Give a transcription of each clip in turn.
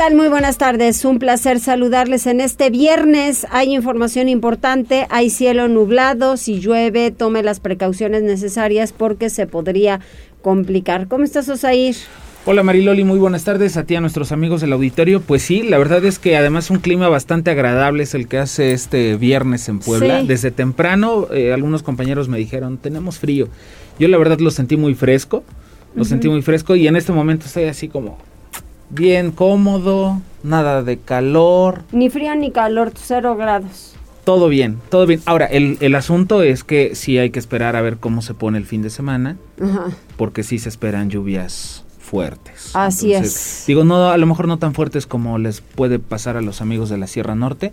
Tal? Muy buenas tardes. Un placer saludarles en este viernes. Hay información importante, hay cielo nublado. Si llueve, tome las precauciones necesarias porque se podría complicar. ¿Cómo estás, Osair? Hola Mariloli, muy buenas tardes a ti, a nuestros amigos del auditorio. Pues sí, la verdad es que además un clima bastante agradable es el que hace este viernes en Puebla. Sí. Desde temprano eh, algunos compañeros me dijeron, tenemos frío. Yo la verdad lo sentí muy fresco, lo sentí muy fresco y en este momento estoy así como bien cómodo, nada de calor, Ni frío ni calor, cero grados. todo bien, todo bien. Ahora, el, el asunto es que sí hay que esperar a ver cómo se pone el fin de semana, Ajá. porque sí se esperan lluvias fuertes. Así es. Digo, no, a lo mejor no tan fuertes como les puede pasar a los amigos de la Sierra Norte,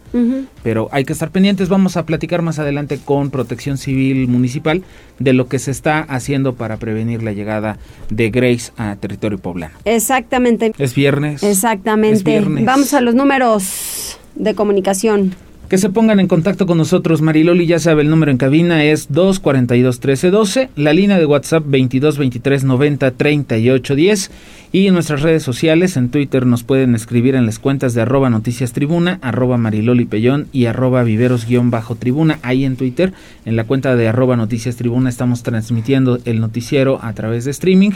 pero hay que estar pendientes. Vamos a platicar más adelante con Protección Civil Municipal de lo que se está haciendo para prevenir la llegada de Grace a territorio poblano. Exactamente. Es viernes. Es Exactamente. viernes. Vamos a los números de comunicación. Que se pongan en contacto con nosotros, Mariloli, ya sabe, el número en cabina es 242 1312, la línea de WhatsApp 22 23 90 38 10 y en nuestras redes sociales, en Twitter nos pueden escribir en las cuentas de arroba noticias tribuna, arroba mariloli pellón y arroba viveros guion bajo tribuna, ahí en Twitter, en la cuenta de arroba noticias tribuna estamos transmitiendo el noticiero a través de streaming.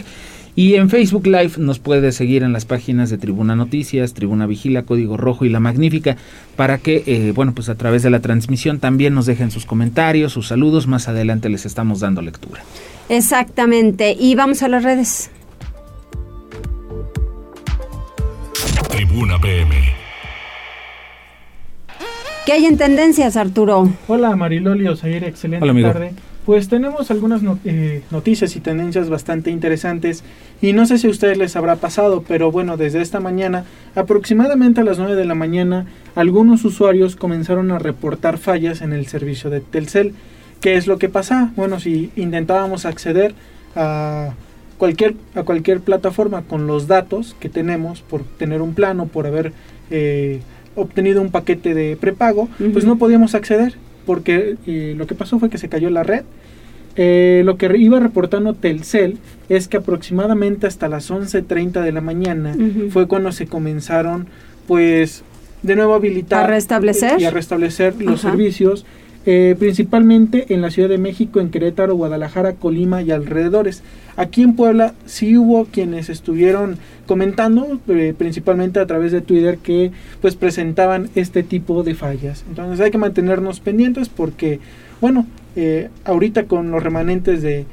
Y en Facebook Live nos puede seguir en las páginas de Tribuna Noticias, Tribuna Vigila, Código Rojo y La Magnífica, para que, eh, bueno, pues a través de la transmisión también nos dejen sus comentarios, sus saludos. Más adelante les estamos dando lectura. Exactamente. Y vamos a las redes. Tribuna PM. ¿Qué hay en tendencias, Arturo? Hola Mariloli Osair, excelente Hola, amigo. tarde. Pues tenemos algunas eh, noticias y tendencias bastante interesantes y no sé si a ustedes les habrá pasado, pero bueno, desde esta mañana, aproximadamente a las 9 de la mañana, algunos usuarios comenzaron a reportar fallas en el servicio de Telcel. ¿Qué es lo que pasa? Bueno, si intentábamos acceder a cualquier, a cualquier plataforma con los datos que tenemos por tener un plan o por haber eh, obtenido un paquete de prepago, pues no podíamos acceder porque eh, lo que pasó fue que se cayó la red. Eh, lo que iba reportando Telcel es que aproximadamente hasta las 11.30 de la mañana fue cuando se comenzaron pues de nuevo a habilitar ¿A restablecer? y a restablecer los Ajá. servicios eh, principalmente en la Ciudad de México, en Querétaro, Guadalajara, Colima y alrededores. Aquí en Puebla sí hubo quienes estuvieron comentando, eh, principalmente a través de Twitter, que pues presentaban este tipo de fallas. Entonces hay que mantenernos pendientes porque, bueno, eh, ahorita con los remanentes de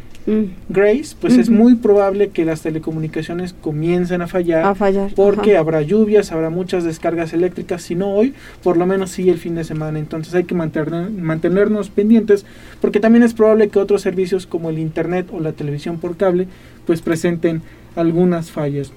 Grace, pues es Ujú. muy probable que las telecomunicaciones comiencen a fallar. A fallar. Porque Ajá. habrá lluvias, habrá muchas descargas eléctricas, si no hoy, por lo menos sí el fin de semana. Entonces hay que mantener- mantenernos pendientes, porque también es probable que otros servicios como el internet o la televisión por cable, pues presenten algunas fallas.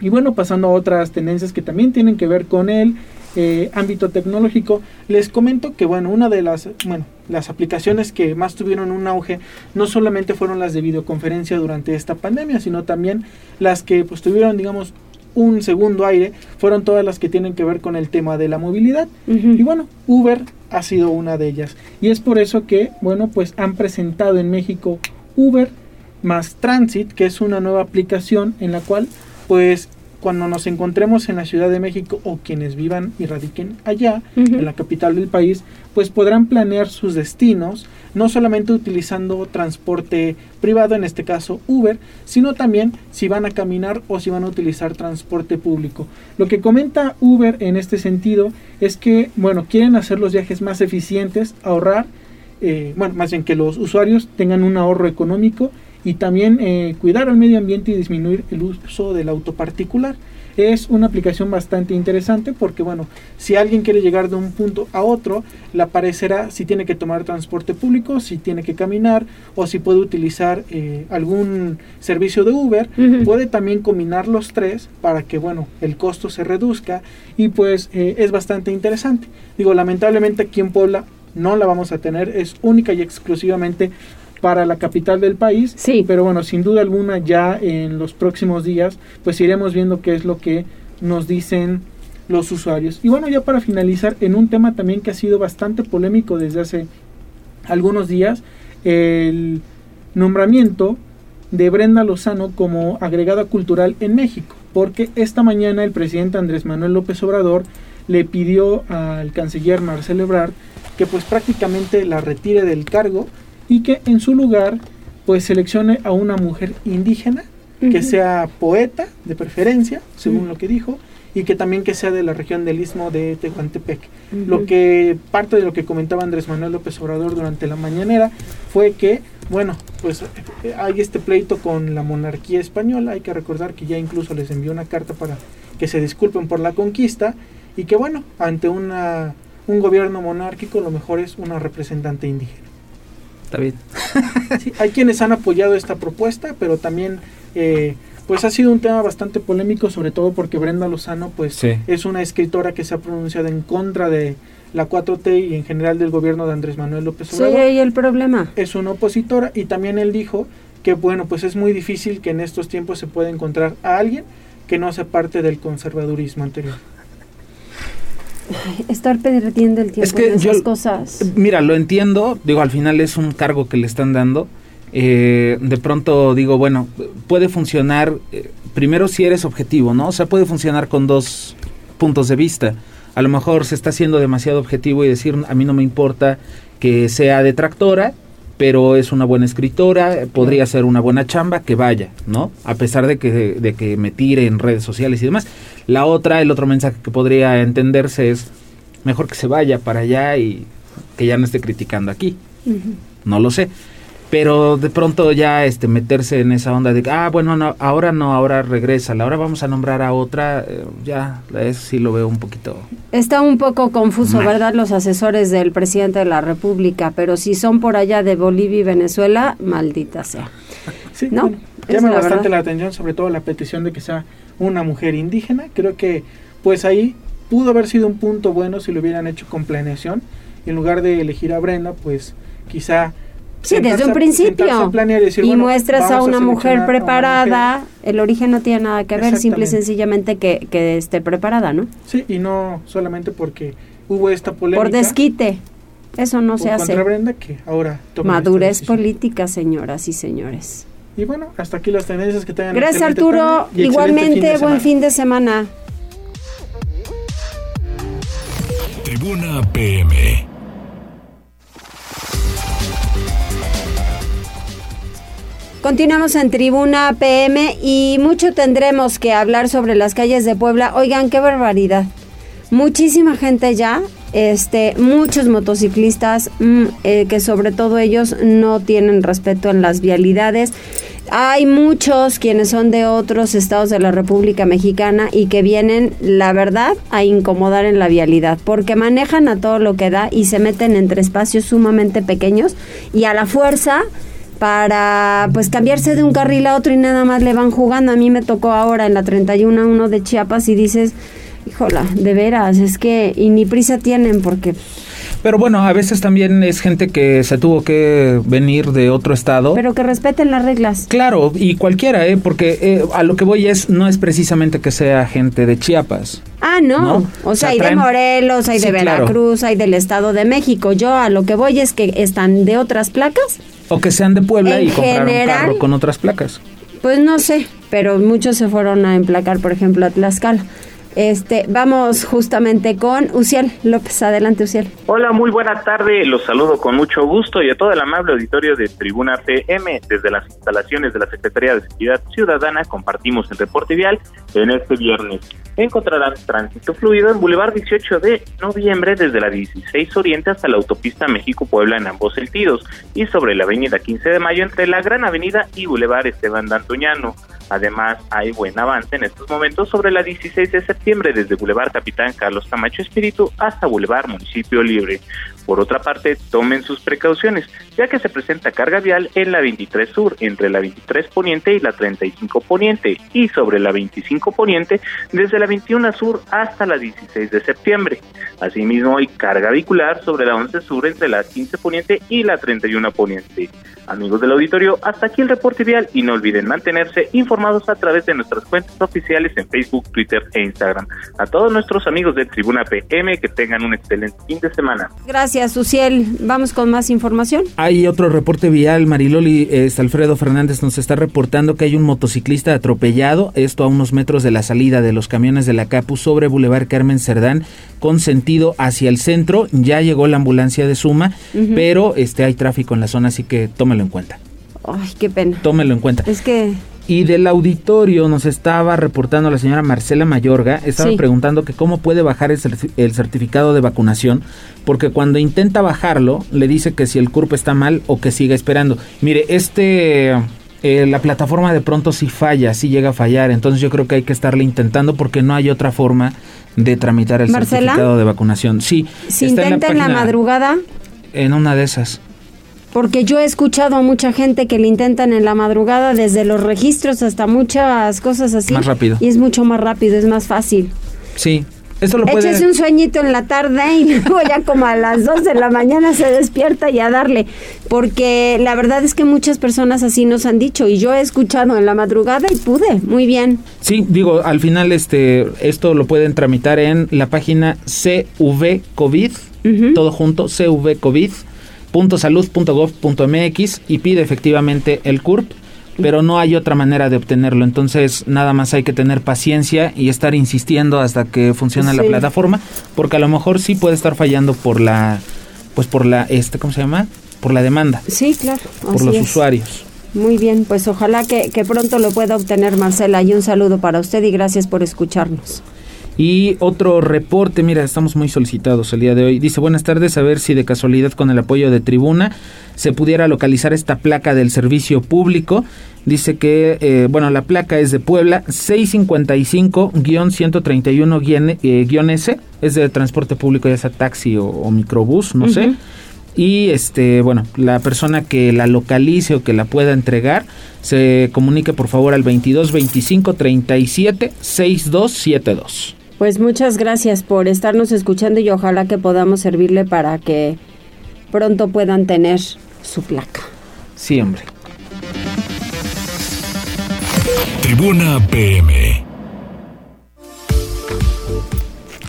Y bueno, pasando a otras tendencias que también tienen que ver con el eh, ámbito tecnológico, les comento que bueno, una de las, bueno, las aplicaciones que más tuvieron un auge no solamente fueron las de videoconferencia durante esta pandemia, sino también las que pues tuvieron, digamos, un segundo aire, fueron todas las que tienen que ver con el tema de la movilidad. Y bueno, Uber ha sido una de ellas. Y es por eso que, bueno, pues han presentado en México Uber más Transit, que es una nueva aplicación en la cual, pues, cuando nos encontremos en la Ciudad de México o quienes vivan y radiquen allá, en la capital del país, pues podrán planear sus destinos, no solamente utilizando transporte privado, en este caso Uber, sino también si van a caminar o si van a utilizar transporte público. Lo que comenta Uber en este sentido es que, bueno, quieren hacer los viajes más eficientes, ahorrar, eh, bueno, más bien que los usuarios tengan un ahorro económico y también eh, cuidar al medio ambiente y disminuir el uso del auto particular. es una aplicación bastante interesante porque, bueno, si alguien quiere llegar de un punto a otro, le aparecerá si tiene que tomar transporte público, si tiene que caminar o si puede utilizar eh, algún servicio de Uber. Puede también combinar los tres para que, bueno, el costo se reduzca y pues eh, es bastante interesante. Digo, lamentablemente aquí en Puebla no la vamos a tener, es única y exclusivamente para la capital del país. Sí. Pero bueno, sin duda alguna ya en los próximos días pues iremos viendo qué es lo que nos dicen los usuarios. Y bueno, ya para finalizar, en un tema también que ha sido bastante polémico desde hace algunos días, el nombramiento de Brenda Lozano como agregada cultural en México, porque esta mañana el presidente Andrés Manuel López Obrador le pidió al canciller Marcelo Ebrard que pues prácticamente la retire del cargo y que en su lugar pues seleccione a una mujer indígena que sea poeta de preferencia, según lo que dijo, y que también que sea de la región del istmo de Tehuantepec. Lo que parte de lo que comentaba Andrés Manuel López Obrador durante la mañanera fue que, bueno, pues hay este pleito con la monarquía española, hay que recordar que ya incluso les envió una carta para que se disculpen por la conquista y que bueno, ante una un gobierno monárquico lo mejor es una representante indígena. Está bien. Sí, hay quienes han apoyado esta propuesta, pero también eh, pues ha sido un tema bastante polémico, sobre todo porque Brenda Lozano pues Sí. es una escritora que se ha pronunciado en contra de la 4T y en general del gobierno de Andrés Manuel López Sí, Obrador. ahí el problema. Es una opositora y también él dijo que bueno, pues es muy difícil que en estos tiempos se pueda encontrar a alguien que no sea parte del conservadurismo anterior. Ay, estar perdiendo el tiempo Es que en esas yo- cosas. Mira, lo entiendo, digo, al final es un cargo que le están dando. Eh, de pronto digo, bueno, puede funcionar, eh, primero si eres objetivo, ¿no? O sea, puede funcionar con dos puntos de vista. A lo mejor se está haciendo demasiado objetivo y decir, a mí no me importa que sea detractora, pero es una buena escritora, eh, podría ser una buena chamba, que vaya, ¿no? A pesar de que, de que me tire en redes sociales y demás. La otra, el otro mensaje que podría entenderse es, mejor que se vaya para allá y que ya no esté criticando aquí. No lo sé. Pero de pronto ya este meterse en esa onda de que, ah, bueno, no, ahora no, ahora regresa, ahora vamos a nombrar a otra, eh, ya, eso sí lo veo un poquito. Está un poco confuso, Mal. ¿verdad? Los asesores del presidente de la República, pero si son por allá de Bolivia y Venezuela, maldita sea. Sí, No, bueno, llama la bastante verdad. la atención, sobre todo la petición de que sea una mujer indígena. Creo que, pues ahí pudo haber sido un punto bueno si lo hubieran hecho con planeación. En lugar de elegir a Brenda, pues quizá. Sí, sentarse desde un principio. planear y decir, y bueno, muestras a una mujer a preparada, mujer. el origen no tiene nada que ver, simple y sencillamente que, que esté preparada, ¿no? Sí, y no solamente porque hubo esta polémica. Por desquite. Eso no se hace. Brenda, que ahora Madurez política, señoras y señores. Y bueno, hasta aquí las tendencias que tengan. Gracias excelente Arturo, igualmente fin buen fin de semana. Tribuna PM. Continuamos en Tribuna PM y mucho tendremos que hablar sobre las calles de Puebla. Oigan, qué barbaridad. Muchísima gente ya, este, muchos motociclistas mm, eh, que sobre todo ellos no tienen respeto en las vialidades. Hay muchos quienes son de otros estados de la República Mexicana y que vienen, la verdad, a incomodar en la vialidad, porque manejan a todo lo que da y se meten entre espacios sumamente pequeños y a la fuerza para pues cambiarse de un carril a otro y nada más le van jugando. A mí me tocó ahora en la 31 uno de Chiapas y dices, híjola, de veras, es que y ni prisa tienen porque Pero bueno, a veces también es gente que se tuvo que venir de otro estado. pero que respeten las reglas. Claro, y cualquiera, ¿eh? porque eh, a lo que voy es, no es precisamente que sea gente de Chiapas. Ah, no. ¿No? O O sea, hay de Morelos, hay Sí, de claro. Veracruz, hay del Estado de México. Yo a lo que voy es que están de otras placas. O que sean de Puebla En y compraron general- carro con otras placas. Pues no sé, pero muchos se fueron a emplacar, por ejemplo, a Tlaxcala. Este, vamos justamente con Uciel López. Adelante, Uciel. Hola, muy buena tarde. Los saludo con mucho gusto y a todo el amable auditorio de Tribuna PM. Desde las instalaciones de la Secretaría de Seguridad Ciudadana compartimos el reporte vial en este viernes. Encontrarán tránsito fluido en Boulevard 18 de noviembre desde la 16 Oriente hasta la autopista México-Puebla en ambos sentidos y sobre la avenida 15 de Mayo entre la Gran Avenida y Boulevard Esteban Dantuñano. Además, hay buen avance en estos momentos sobre la 16 de septiembre desde Boulevard Capitán Carlos Camacho Espíritu hasta Boulevard Municipio Libre. Por otra parte, tomen sus precauciones, ya que se presenta carga vial en la 23 Sur, entre la 23 Poniente y la 35 Poniente, y sobre la 25 Poniente, desde la 21 Sur hasta la 16 de septiembre. Asimismo, hay carga vehicular sobre la 11 Sur, entre la 15 Poniente y la 31 Poniente. Amigos del auditorio, hasta aquí el reporte vial y no olviden mantenerse informados a través de nuestras cuentas oficiales en Facebook, Twitter e Instagram. A todos nuestros amigos de Tribuna PM que tengan un excelente fin de semana. Gracias, Suciel. Vamos con más información. Hay otro reporte vial. Mariloli es Alfredo Fernández nos está reportando que hay un motociclista atropellado, esto a unos metros de la salida de los camiones de la CAPU sobre Boulevard Carmen Cerdán con sentido hacia el centro. Ya llegó la ambulancia de Suma, pero este hay tráfico en la zona, así que tómelo en cuenta. Ay, qué pena. Tómelo en cuenta. Es que y del auditorio nos estaba reportando la señora Marcela Mayorga, estaba preguntando que cómo puede bajar el, certificado de vacunación, porque cuando intenta bajarlo, le dice que si el CURP está mal o que siga esperando. Mire, este... Eh, la plataforma de pronto sí falla, sí llega a fallar, entonces yo creo que hay que estarle intentando porque no hay otra forma de tramitar el certificado de vacunación. Sí. Si intenta en la madrugada. En una de esas porque yo he escuchado a mucha gente que le intentan en la madrugada desde los registros hasta muchas cosas así. Más rápido. Y es mucho más rápido, es más fácil. Sí. Eso lo puede... Échese un sueñito en la tarde y luego ya como a las 2 de la mañana se despierta y a darle. Porque la verdad es que muchas personas así nos han dicho y yo he escuchado en la madrugada y pude. Muy bien. Sí, digo, al final este esto lo pueden tramitar en la página CV COVID, todo junto, CV COVID .salud.gov.mx y pide efectivamente el CURP, pero no hay otra manera de obtenerlo. Entonces, nada más hay que tener paciencia y estar insistiendo hasta que funcione la plataforma, porque a lo mejor sí puede estar fallando por la, pues por la, este, ¿cómo se llama? Por la demanda. Sí, claro. Por los usuarios. Muy bien, pues ojalá que, que pronto lo pueda obtener Marcela y un saludo para usted y gracias por escucharnos. Y otro reporte, mira, estamos muy solicitados el día de hoy. Dice, buenas tardes, a ver si de casualidad con el apoyo de Tribuna se pudiera localizar esta placa del servicio público. Dice que, eh, bueno, la placa es de Puebla, 655-131-S, eh, es de transporte público, ya sea taxi o, microbús, no sé. Y este, bueno, la persona que la localice o que la pueda entregar, se comunique por favor al 22 25 37 6272. Pues muchas gracias por estarnos escuchando y ojalá que podamos servirle para que pronto puedan tener su placa. Sí, hombre. Tribuna PM.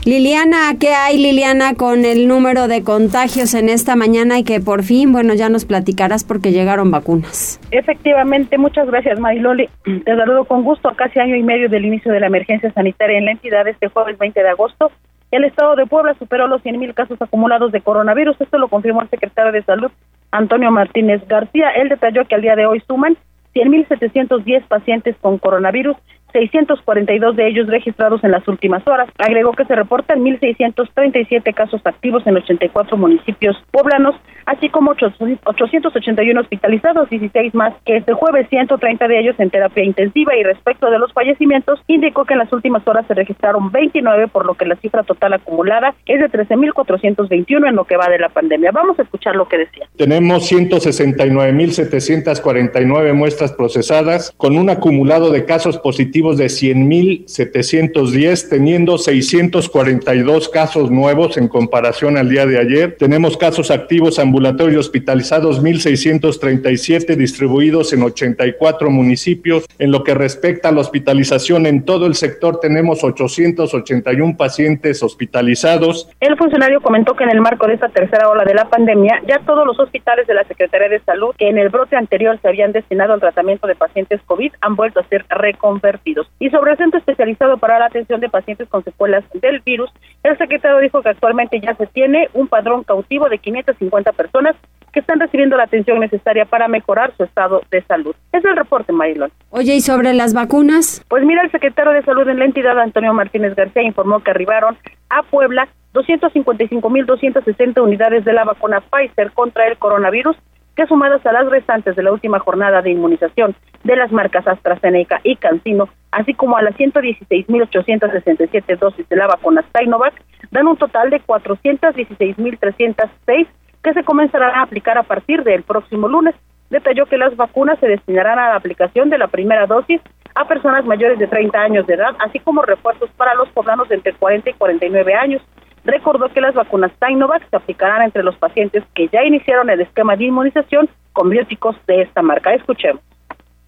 Liliana, ¿qué hay Liliana con el número de contagios en esta mañana y que por fin, bueno, ya nos platicarás porque llegaron vacunas? Efectivamente, muchas gracias Mariloli. Te saludo con gusto a casi año y medio del inicio de la emergencia sanitaria en la entidad este jueves 20 de agosto. El estado de Puebla superó los 100.000 casos acumulados de coronavirus. Esto lo confirmó el secretario de Salud, Antonio Martínez García. Él detalló que al día de hoy suman 100.710 pacientes con coronavirus 642 de ellos registrados en las últimas horas. Agregó que se reportan 1.637 casos activos en 84 municipios poblanos, así como 881 hospitalizados, 16 más que este jueves, 130 de ellos en terapia intensiva. Y respecto de los fallecimientos, indicó que en las últimas horas se registraron 29, por lo que la cifra total acumulada es de 13.421 en lo que va de la pandemia. Vamos a escuchar lo que decía. Tenemos 169.749 muestras procesadas con un acumulado de casos positivos de 100.710, teniendo 642 casos nuevos en comparación al día de ayer. Tenemos casos activos ambulatorios hospitalizados 1.637 distribuidos en 84 municipios. En lo que respecta a la hospitalización en todo el sector, tenemos 881 pacientes hospitalizados. El funcionario comentó que en el marco de esta tercera ola de la pandemia, ya todos los hospitales de la Secretaría de Salud que en el brote anterior se habían destinado al tratamiento de pacientes COVID han vuelto a ser reconvertidos. Y sobre el centro especializado para la atención de pacientes con secuelas del virus, el secretario dijo que actualmente ya se tiene un padrón cautivo de 550 personas que están recibiendo la atención necesaria para mejorar su estado de salud. Es el reporte, Marilón. Oye, ¿y sobre las vacunas? Pues mira, el secretario de Salud en la entidad, Antonio Martínez García, informó que arribaron a Puebla 255.260 unidades de la vacuna Pfizer contra el coronavirus que sumadas a las restantes de la última jornada de inmunización de las marcas AstraZeneca y Cancino, así como a las 116.867 dosis de la vacuna Sinovac, dan un total de 416.306 que se comenzarán a aplicar a partir del próximo lunes. Detalló que las vacunas se destinarán a la aplicación de la primera dosis a personas mayores de 30 años de edad, así como refuerzos para los poblanos entre 40 y 49 años. Recordó que las vacunas Sinovac se aplicarán entre los pacientes que ya iniciaron el esquema de inmunización con bióticos de esta marca. Escuchemos.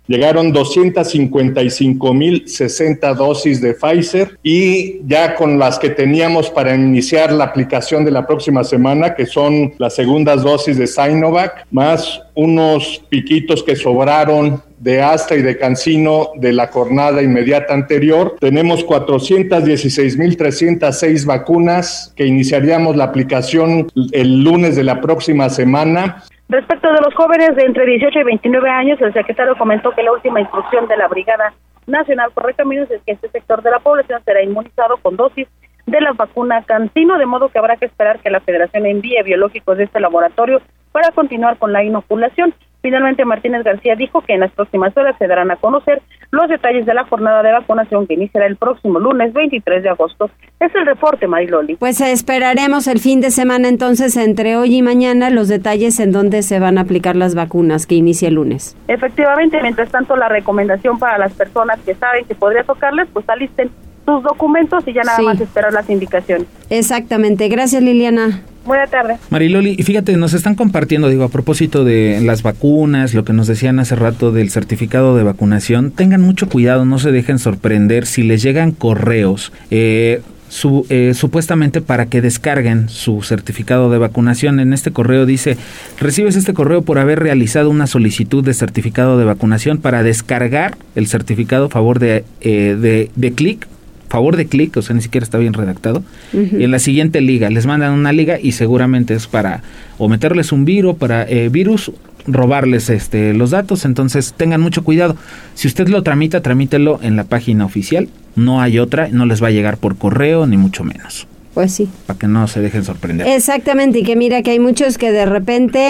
Llegaron 255.060 dosis de Pfizer y ya con las que teníamos para iniciar la aplicación de la próxima semana, que son las segundas dosis de Sinovac, más unos piquitos que sobraron de Astra y de Cancino de la jornada inmediata anterior. Tenemos 416.306 vacunas que iniciaríamos la aplicación el lunes de la próxima semana. Respecto de los jóvenes de entre 18 y 29 años, el secretario comentó que la última instrucción de la Brigada Nacional por Caminos es que este sector de la población será inmunizado con dosis de la vacuna Cancino, de modo que habrá que esperar que la Federación envíe biológicos de este laboratorio para continuar con la inoculación. Finalmente, Martínez García dijo que en las próximas horas se darán a conocer los detalles de la jornada de vacunación que iniciará el próximo lunes 23 de agosto. Es el reporte, Mariloli. Pues esperaremos el fin de semana entonces entre hoy y mañana los detalles en dónde se van a aplicar las vacunas que inicia el lunes. Efectivamente, mientras tanto la recomendación para las personas que saben que podría tocarles, pues alisten sus documentos y ya nada más esperar las indicaciones. Exactamente. Gracias, Liliana. Buenas tardes. Mariloli, y fíjate, nos están compartiendo, digo, a propósito de las vacunas, lo que nos decían hace rato del certificado de vacunación, tengan mucho cuidado, no se dejen sorprender si les llegan correos. Eh, su, eh, supuestamente para que descarguen su certificado de vacunación. En este correo dice, recibes este correo por haber realizado una solicitud de certificado de vacunación para descargar el certificado a favor de, eh, de, de clic favor de clic, o sea, ni siquiera está bien redactado. Y en la siguiente liga, les mandan una liga y seguramente es para o meterles un virus, para eh, virus, robarles este los datos, entonces tengan mucho cuidado. Si usted lo tramita, tramítelo en la página oficial, no hay otra, no les va a llegar por correo ni mucho menos. Pues sí. Para que no se dejen sorprender. Exactamente, y que mira que hay muchos que de repente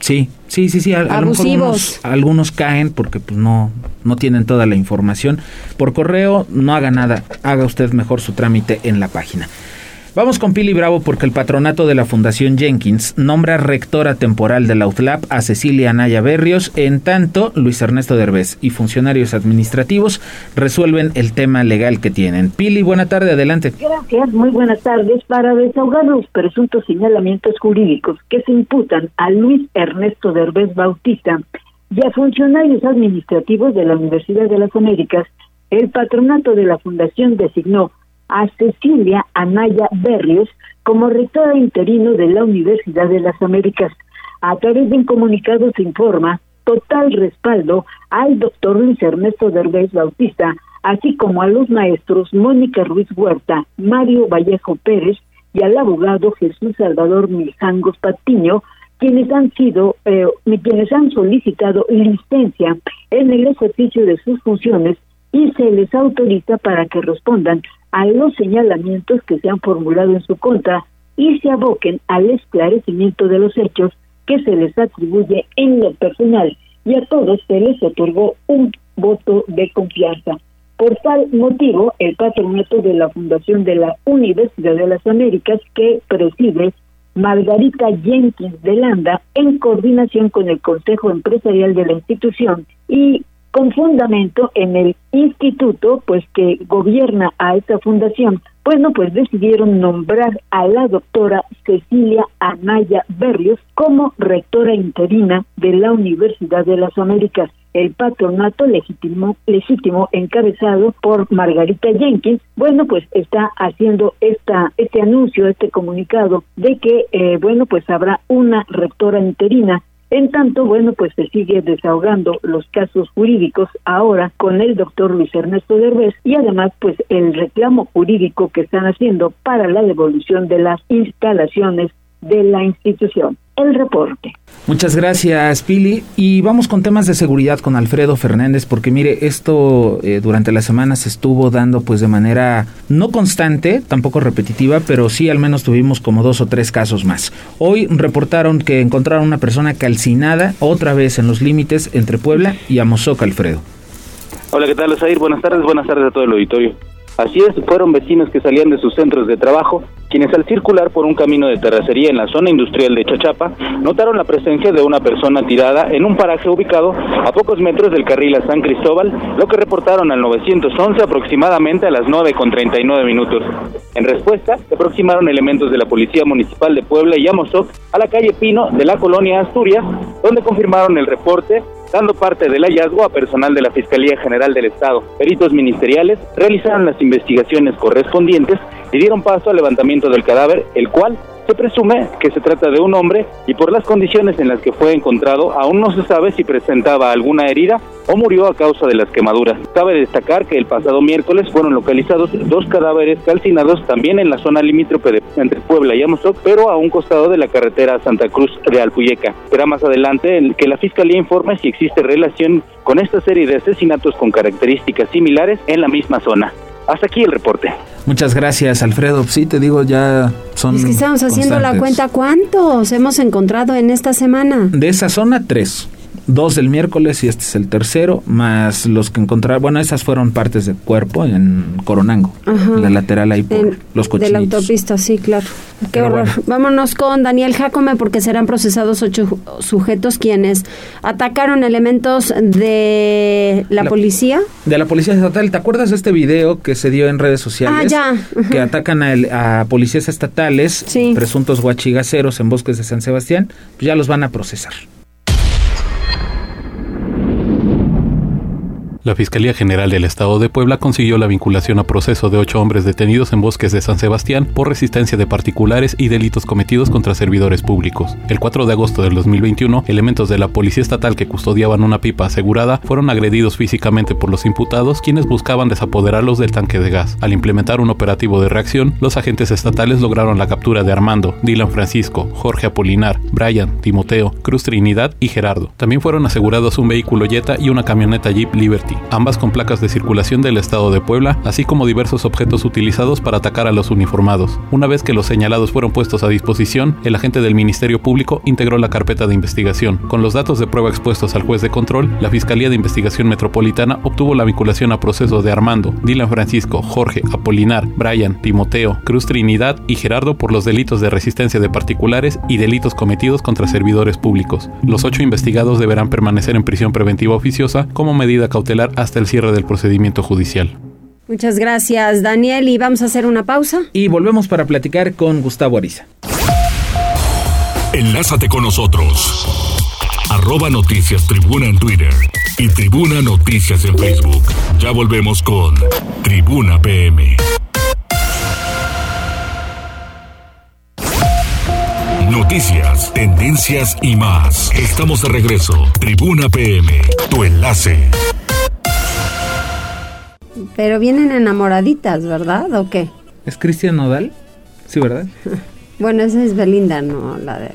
Sí, sí, sí, sí. Abusivos. algunos, caen porque pues no, no tienen toda la información. Por correo, no haga nada. Haga usted mejor su trámite en la página. Vamos con Pili Bravo porque el patronato de la Fundación Jenkins nombra rectora temporal de la UTLAP a Cecilia Anaya Berrios, en tanto Luis Ernesto Derbez y funcionarios administrativos resuelven el tema legal que tienen. Pili, buena tarde, adelante. Gracias, muy buenas tardes. Para desahogar los presuntos señalamientos jurídicos que se imputan a Luis Ernesto Derbez Bautista y a funcionarios administrativos de la Universidad de las Américas, el patronato de la Fundación designó a Cecilia Anaya Berrios como rectora interino de la Universidad de las Américas. A través de un comunicado se informa total respaldo al doctor Luis Ernesto Derbez Bautista, así como a los maestros Mónica Ruiz Huerta, Mario Vallejo Pérez y al abogado Jesús Salvador Mijangos Patiño, quienes han sido, eh, quienes han solicitado licencia en el ejercicio de sus funciones y se les autoriza para que respondan a los señalamientos que se han formulado en su contra y se aboquen al esclarecimiento de los hechos que se les atribuye en lo personal y a todos se les otorgó un voto de confianza. Por tal motivo, el patronato de la Fundación de la Universidad de las Américas, que preside Margarita Jenkins de Landa, en coordinación con el Consejo Empresarial de la institución y con fundamento en el instituto, pues que gobierna a esta fundación. Bueno, pues decidieron nombrar a la doctora Cecilia Anaya Berrios como rectora interina de la Universidad de las Américas. El patronato legítimo, legítimo encabezado por Margarita Jenkins, bueno, pues está haciendo esta, este anuncio, este comunicado de que, eh, bueno, pues habrá una rectora interina en tanto, bueno, pues se sigue desahogando los casos jurídicos ahora con el doctor Luis Ernesto Derbez y además pues el reclamo jurídico que están haciendo para la devolución de las instalaciones de la institución. El reporte. Muchas gracias, Pili. Y vamos con temas de seguridad con Alfredo Fernández, porque mire, esto eh, durante la semana se estuvo dando pues de manera no constante, tampoco repetitiva, pero sí al menos tuvimos como dos o tres casos más. Hoy reportaron que encontraron una persona calcinada otra vez en los límites entre Puebla y Amozoc, Alfredo. Hola, ¿qué tal, Osair? Buenas tardes, buenas tardes a todo el auditorio. Así es, fueron vecinos que salían de sus centros de trabajo quienes al circular por un camino de terracería en la zona industrial de Chachapa notaron la presencia de una persona tirada en un paraje ubicado a pocos metros del carril a San Cristóbal, lo que reportaron al 911 aproximadamente a las 9 con 39 minutos. En respuesta, se aproximaron elementos de la Policía Municipal de Puebla y Amozoc a la calle Pino de la colonia Asturias, donde confirmaron el reporte dando parte del hallazgo a personal de la Fiscalía General del Estado. Peritos ministeriales realizaron las investigaciones correspondientes y dieron paso al levantamiento del cadáver, el cual se presume que se trata de un hombre y por las condiciones en las que fue encontrado aún no se sabe si presentaba alguna herida o murió a causa de las quemaduras. Cabe destacar que el pasado miércoles fueron localizados dos cadáveres calcinados también en la zona limítrofe de, entre Puebla y Amozoc, pero a un costado de la carretera Santa Cruz de Alpuyeca. Será más adelante que la Fiscalía informe si existe relación con esta serie de asesinatos con características similares en la misma zona. Hasta aquí el reporte. Muchas gracias, Alfredo. Sí, te digo, ya son. Es que estamos haciendo la cuenta. ¿Cuántos hemos encontrado en esta semana? De esa zona, tres dos del miércoles y este es el tercero, más los que encontraron, bueno, esas fueron partes del cuerpo en Coronango, la lateral ahí por los cochinitos. De la autopista, sí, claro. Qué horror. Vámonos con Daniel Jacome porque serán procesados ocho sujetos quienes atacaron elementos de la, policía. De la policía estatal. ¿Te acuerdas de este video que se dio en redes sociales? Ah, ya. Que atacan a, policías estatales, presuntos guachigaceros en bosques de San Sebastián, pues ya los van a procesar. La Fiscalía General del Estado de Puebla consiguió la vinculación a proceso de ocho hombres detenidos en bosques de San Sebastián por resistencia de particulares y delitos cometidos contra servidores públicos. El 4 de agosto del 2021, elementos de la Policía Estatal que custodiaban una pipa asegurada fueron agredidos físicamente por los imputados, quienes buscaban desapoderarlos del tanque de gas. Al implementar un operativo de reacción, los agentes estatales lograron la captura de Armando, Dylan Francisco, Jorge Apolinar, Brian, Timoteo, Cruz Trinidad y Gerardo. También fueron asegurados un vehículo Jetta y una camioneta Jeep Liberty ambas con placas de circulación del estado de Puebla, así como diversos objetos utilizados para atacar a los uniformados. Una vez que los señalados fueron puestos a disposición, el agente del Ministerio Público integró la carpeta de investigación. Con los datos de prueba expuestos al juez de control, la Fiscalía de Investigación Metropolitana obtuvo la vinculación a proceso de Armando, Dylan Francisco, Jorge, Apolinar, Brian, Timoteo, Cruz Trinidad y Gerardo por los delitos de resistencia de particulares y delitos cometidos contra servidores públicos. Los ocho investigados deberán permanecer en prisión preventiva oficiosa como medida cautelar hasta el cierre del procedimiento judicial. Muchas gracias, Daniel, y vamos a hacer una pausa. Y volvemos para platicar con Gustavo Ariza. Enlázate con nosotros. Arroba Noticias Tribuna en Twitter y Tribuna Noticias en Facebook. Ya volvemos con Tribuna PM. Noticias, tendencias y más. Estamos de regreso. Tribuna PM, tu enlace. Pero vienen enamoraditas, ¿verdad? ¿O qué? ¿Es Cristian Nodal? Sí, ¿verdad? Bueno, esa es Belinda, no, la de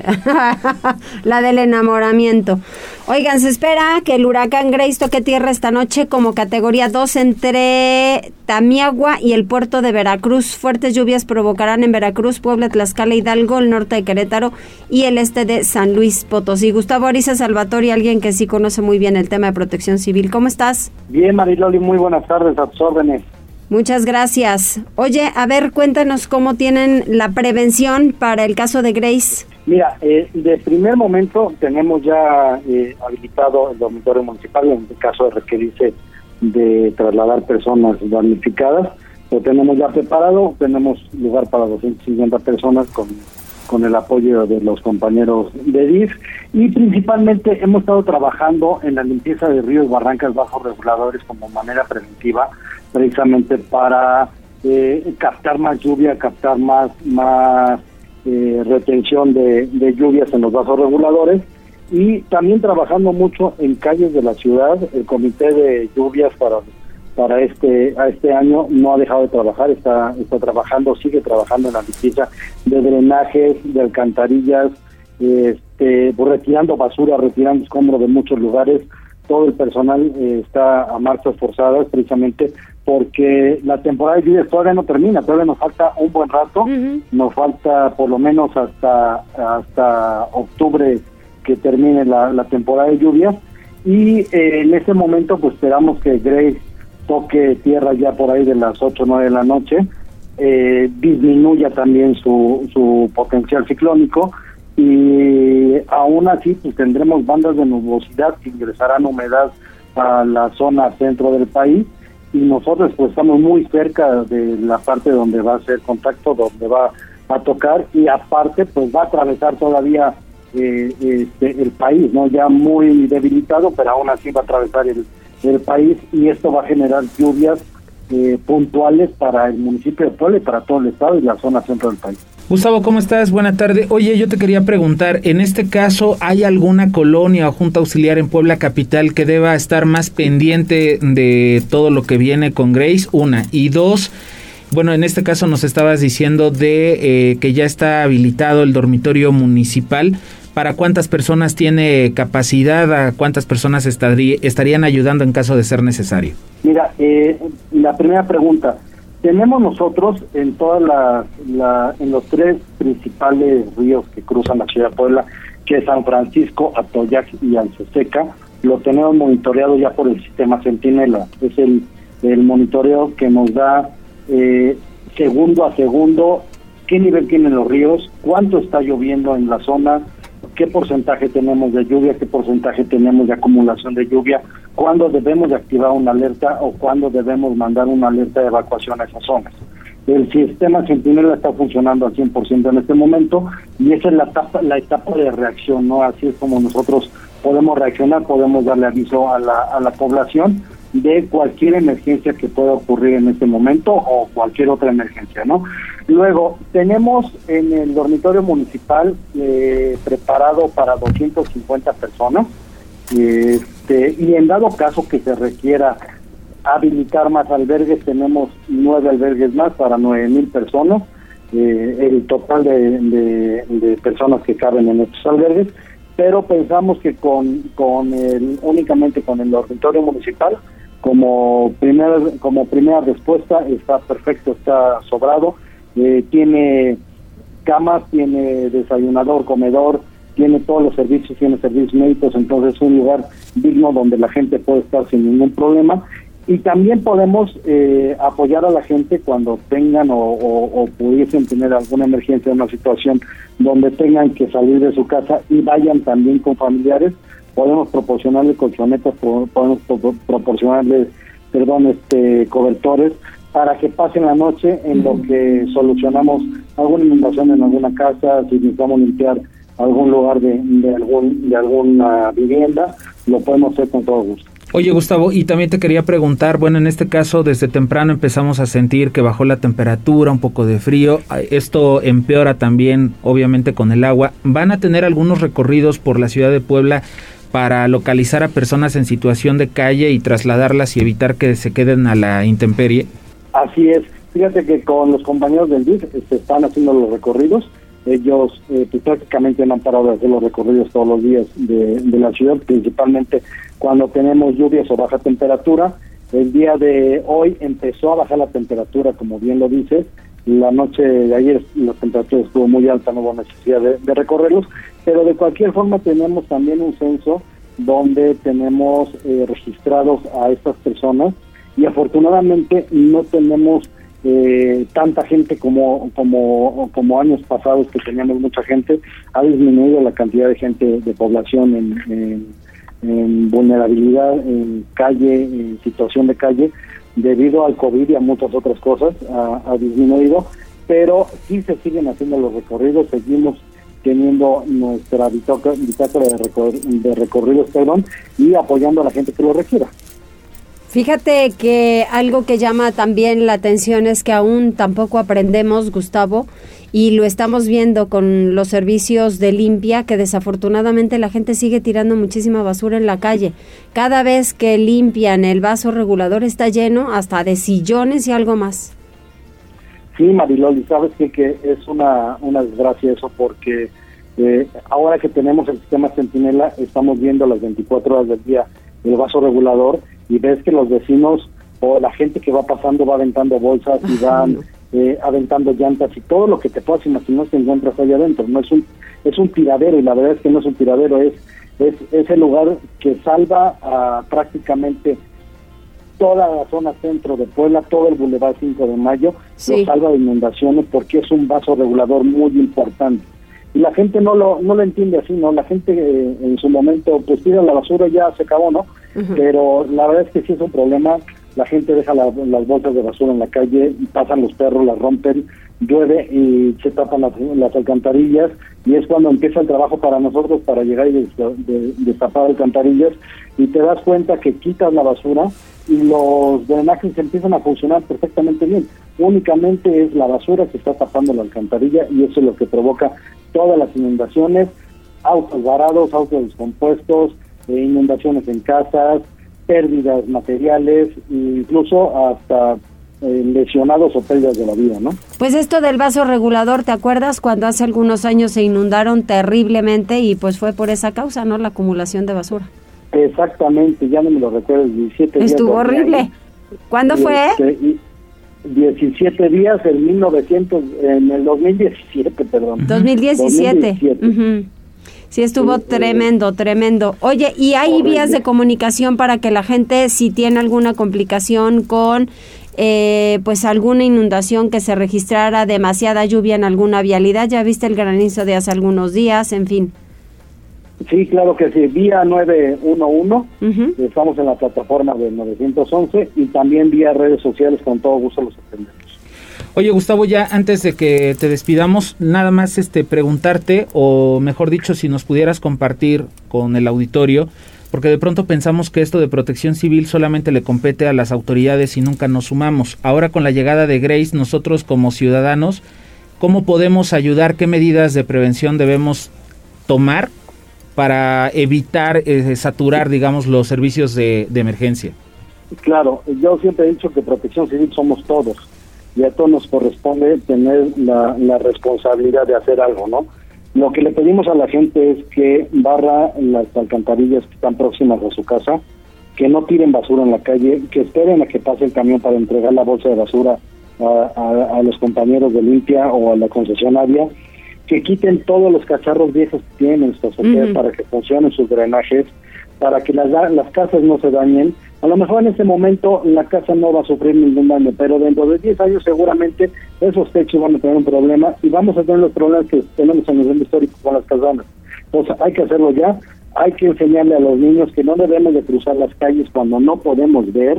la del enamoramiento. Oigan, se espera que el huracán Grace toque tierra esta noche como categoría 2 entre Tamiagua y el puerto de Veracruz. Fuertes lluvias provocarán en Veracruz, Puebla, Tlaxcala, Hidalgo, el norte de Querétaro y el este de San Luis Potosí. Gustavo Ariza Salvatore, alguien que sí conoce muy bien el tema de protección civil. ¿Cómo estás? Bien, Mariloli, muy buenas tardes, a tus órdenes. Muchas gracias. Oye, a ver, cuéntanos cómo tienen la prevención para el caso de Grace. Mira, eh, de primer momento tenemos ya eh, habilitado el dormitorio municipal en el caso de requerirse de trasladar personas damnificadas. Lo tenemos ya preparado, tenemos lugar para 250 personas con, con el apoyo de los compañeros de DIF y principalmente hemos estado trabajando en la limpieza de ríos, barrancas, bajos reguladores como manera preventiva precisamente para eh, captar más lluvia, captar más, más eh, retención de, lluvias en los vasos reguladores y también trabajando mucho en calles de la ciudad. El comité de lluvias para para este a este año no ha dejado de trabajar, está está trabajando, sigue trabajando en la limpieza de drenajes, de alcantarillas, este, pues, retirando basura, retirando escombros de muchos lugares. Todo el personal eh, está a marchas forzadas precisamente porque la temporada de lluvias todavía no termina, todavía nos falta un buen rato, nos falta por lo menos hasta, hasta octubre que termine la, temporada de lluvias. Y eh, en ese momento pues esperamos que Grace toque tierra ya por ahí de las 8 o 9 de la noche, eh, disminuya también su, su potencial ciclónico y aún así pues tendremos bandas de nubosidad que ingresarán humedad a la zona centro del país y nosotros pues estamos muy cerca de la parte donde va a ser contacto, donde va a tocar y aparte pues va a atravesar todavía eh, este, el país, no ya muy debilitado, pero aún así va a atravesar el, el país y esto va a generar lluvias eh, puntuales para el municipio de Puebla y para todo el estado y la zona centro del país. Gustavo, ¿cómo estás? Buena tarde. Oye, yo te quería preguntar, en este caso, ¿hay alguna colonia o junta auxiliar en Puebla Capital que deba estar más pendiente de todo lo que viene con Grace? Una. Y dos, bueno, en este caso nos estabas diciendo de eh, que ya está habilitado el dormitorio municipal. ¿Para cuántas personas tiene capacidad? ¿A cuántas personas estarían ayudando en caso de ser necesario? Mira, eh, la primera pregunta. Tenemos nosotros en todas la, en los tres principales ríos que cruzan la ciudad de Puebla, que es San Francisco, Atoyac y Alceseca, lo tenemos monitoreado ya por el sistema Centinela. Es el, el monitoreo que nos da eh, segundo a segundo qué nivel tienen los ríos, cuánto está lloviendo en la zona, qué porcentaje tenemos de lluvia, qué porcentaje tenemos de acumulación de lluvia, cuándo debemos de activar una alerta o cuándo debemos mandar una alerta de evacuación a esas zonas. El sistema Centinela está funcionando al 100% en este momento y esa es la etapa, la etapa de reacción, ¿no? Así es como nosotros podemos reaccionar, podemos darle aviso a la, a la población de cualquier emergencia que pueda ocurrir en este momento o cualquier otra emergencia, ¿no? Luego, tenemos en el dormitorio municipal eh, preparado para 250 personas este, y en dado caso que se requiera habilitar más albergues, tenemos nueve albergues más para nueve mil personas, eh, el total de, personas que caben en estos albergues, pero pensamos que con, con el, únicamente con el dormitorio municipal como primera, como primera respuesta está perfecto, está sobrado, eh, tiene camas, tiene desayunador, comedor, tiene todos los servicios, tiene servicios médicos, entonces es un lugar digno donde la gente puede estar sin ningún problema. Y también podemos eh, apoyar a la gente cuando tengan o, o, pudiesen tener alguna emergencia, una situación donde tengan que salir de su casa y vayan también con familiares. Podemos proporcionarle colchonetas, podemos proporcionarle, perdón, este, cobertores para que pasen la noche en lo que solucionamos alguna inundación en alguna casa, si necesitamos limpiar algún lugar de, de, algún, de alguna vivienda, lo podemos hacer con todo gusto. Oye Gustavo, y también te quería preguntar, bueno, en este caso desde temprano empezamos a sentir que bajó la temperatura, un poco de frío, esto empeora también obviamente con el agua. ¿Van a tener algunos recorridos por la ciudad de Puebla para localizar a personas en situación de calle y trasladarlas y evitar que se queden a la intemperie? Así es. Fíjate que con los compañeros del DIF se este, están haciendo los recorridos. Ellos eh, pues, prácticamente no han parado de hacer los recorridos todos los días de, la ciudad, principalmente cuando tenemos lluvias o baja temperatura. El día de hoy empezó a bajar la temperatura, como bien lo dices. La noche de ayer la temperatura estuvo muy alta, no hubo necesidad de, de recorrerlos, pero de cualquier forma tenemos también un censo donde tenemos eh, registrados a estas personas y afortunadamente no tenemos eh, tanta gente como, como, como años pasados que teníamos mucha gente, ha disminuido la cantidad de gente de población en, vulnerabilidad, en calle, en situación de calle, debido al COVID y a muchas otras cosas, ha, disminuido, pero sí se siguen haciendo los recorridos, seguimos teniendo nuestra bitácora de, recorridos perdón, y apoyando a la gente que lo requiera. Fíjate que algo que llama también la atención es que aún tampoco aprendemos, Gustavo, y lo estamos viendo con los servicios de limpia, que desafortunadamente la gente sigue tirando muchísima basura en la calle. Cada vez que limpian el vaso regulador está lleno hasta de sillones y algo más. Sí, Mariloli, sabes que, que es una, una desgracia eso porque Eh, ahora que tenemos el sistema Centinela, estamos viendo las 24 horas del día el vaso regulador y ves que los vecinos o la gente que va pasando va aventando bolsas y van eh, aventando llantas y todo lo que te puedas imaginar se encuentras ahí adentro. No es un es un tiradero y la verdad es que no es un tiradero, es es, es el lugar que salva a prácticamente toda la zona centro de Puebla, todo el Boulevard 5 de Mayo, lo salva de inundaciones porque es un vaso regulador muy importante. Y la gente no lo no lo entiende así, ¿no? La gente eh, en su momento, pues tira la basura ya se acabó, ¿no? Pero la verdad es que sí es un problema. La gente deja las bolsas de basura en la calle, pasan los perros, las rompen, llueve y se tapan las, alcantarillas. Y es cuando empieza el trabajo para nosotros para llegar y destapar alcantarillas. Y te das cuenta que quitas la basura y los drenajes empiezan a funcionar perfectamente bien. Únicamente es la basura que está tapando la alcantarilla y eso es lo que provoca todas las inundaciones, autos varados, autos descompuestos, eh, inundaciones en casas, pérdidas materiales, incluso hasta eh, lesionados o pérdidas de la vida, ¿no? Pues esto del vaso regulador, ¿te acuerdas cuando hace algunos años se inundaron terriblemente y pues fue por esa causa, ¿no? La acumulación de basura. Exactamente, ya no me lo recuerdo, 17 días. Estuvo horrible. ¿Cuándo fue? 17 días en 1900, en el 2017, perdón. 2017. 2017. Sí, estuvo tremendo, tremendo. Oye, ¿y hay vías de comunicación para que la gente, si tiene alguna complicación con eh, pues alguna inundación que se registrara, demasiada lluvia en alguna vialidad? Ya viste el granizo de hace algunos días, en fin. Sí, claro que sí, vía 911, estamos en la plataforma de 911 y también vía redes sociales, con todo gusto los atendemos. Oye, Gustavo, ya antes de que te despidamos, nada más este preguntarte o mejor dicho, si nos pudieras compartir con el auditorio, porque de pronto pensamos que esto de protección civil solamente le compete a las autoridades y nunca nos sumamos. Ahora con la llegada de Grace, nosotros como ciudadanos, ¿cómo podemos ayudar? ¿Qué medidas de prevención debemos tomar para evitar eh, saturar, digamos, los servicios de, de emergencia? Claro, yo siempre he dicho que protección civil somos todos y a todos nos corresponde tener la, responsabilidad de hacer algo, ¿no? Lo que le pedimos a la gente es que barra las alcantarillas que están próximas a su casa, que no tiren basura en la calle, que esperen a que pase el camión para entregar la bolsa de basura a, los compañeros de limpia o a la concesionaria, que quiten todos los cacharros viejos que tienen para que funcionen sus drenajes, para que las, las casas no se dañen a lo mejor en ese momento la casa no va a sufrir ningún daño, pero dentro de 10 años seguramente esos techos van a tener un problema y vamos a tener los problemas que tenemos en el centro histórico con las casonas. Entonces hay que hacerlo ya, hay que enseñarle a los niños que no debemos de cruzar las calles cuando no podemos ver,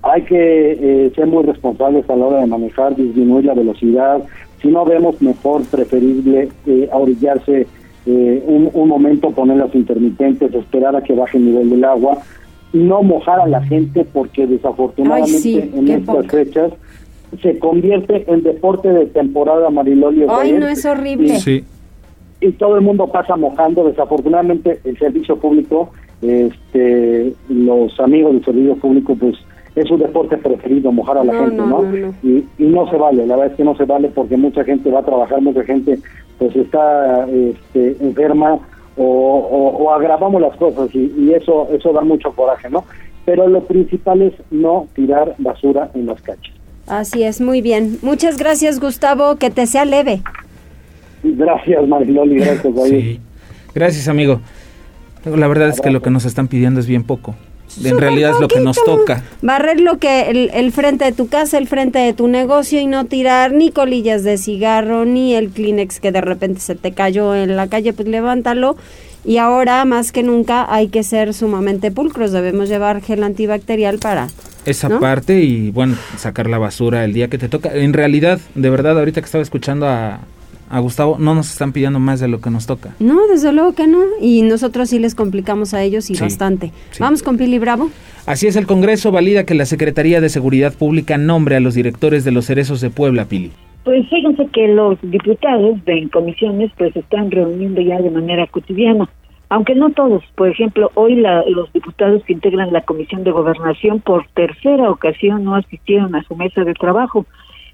hay que eh, ser muy responsables a la hora de manejar, disminuir la velocidad, si no vemos mejor, preferible eh, orillarse eh, un, un momento, poner las intermitentes, esperar a que baje el nivel del agua, no mojar a la gente porque desafortunadamente en estas fechas se convierte en deporte de temporada Marilolio. Ay, no es horrible. Sí. Y todo el mundo pasa mojando. Desafortunadamente el servicio público, este, los amigos del servicio público, pues es su deporte preferido, mojar a la gente, ¿no? y, y, no se vale, la verdad es que no se vale porque mucha gente va a trabajar, mucha gente pues está este, enferma o, agravamos las cosas y, eso eso da mucho coraje, ¿no? Pero lo principal es no tirar basura en las calles. Así es, muy bien. Muchas gracias, Gustavo, que te sea leve. Gracias, Mariloli, gracias, sí. Gracias, amigo. La verdad es que lo que nos están pidiendo es bien poco. En realidad es lo que nos toca. Barrer lo que el, el, frente de tu casa, el frente de tu negocio y no tirar ni colillas de cigarro, ni el Kleenex que de repente se te cayó en la calle, pues levántalo. Y ahora más que nunca hay que ser sumamente pulcros, debemos llevar gel antibacterial para... Esa parte y bueno, sacar la basura el día que te toca. En realidad, de verdad, ahorita que estaba escuchando a, a Gustavo, no nos están pidiendo más de lo que nos toca. No, desde luego que no. Y nosotros sí les complicamos a ellos y bastante. Vamos con Pili Bravo. Así es, el Congreso valida que la Secretaría de Seguridad Pública nombre a los directores de los cerezos de Puebla, Pili. Pues fíjense que los diputados de comisiones pues están reuniendo ya de manera cotidiana, aunque no todos. Por ejemplo, hoy los diputados que integran la Comisión de Gobernación por tercera ocasión no asistieron a su mesa de trabajo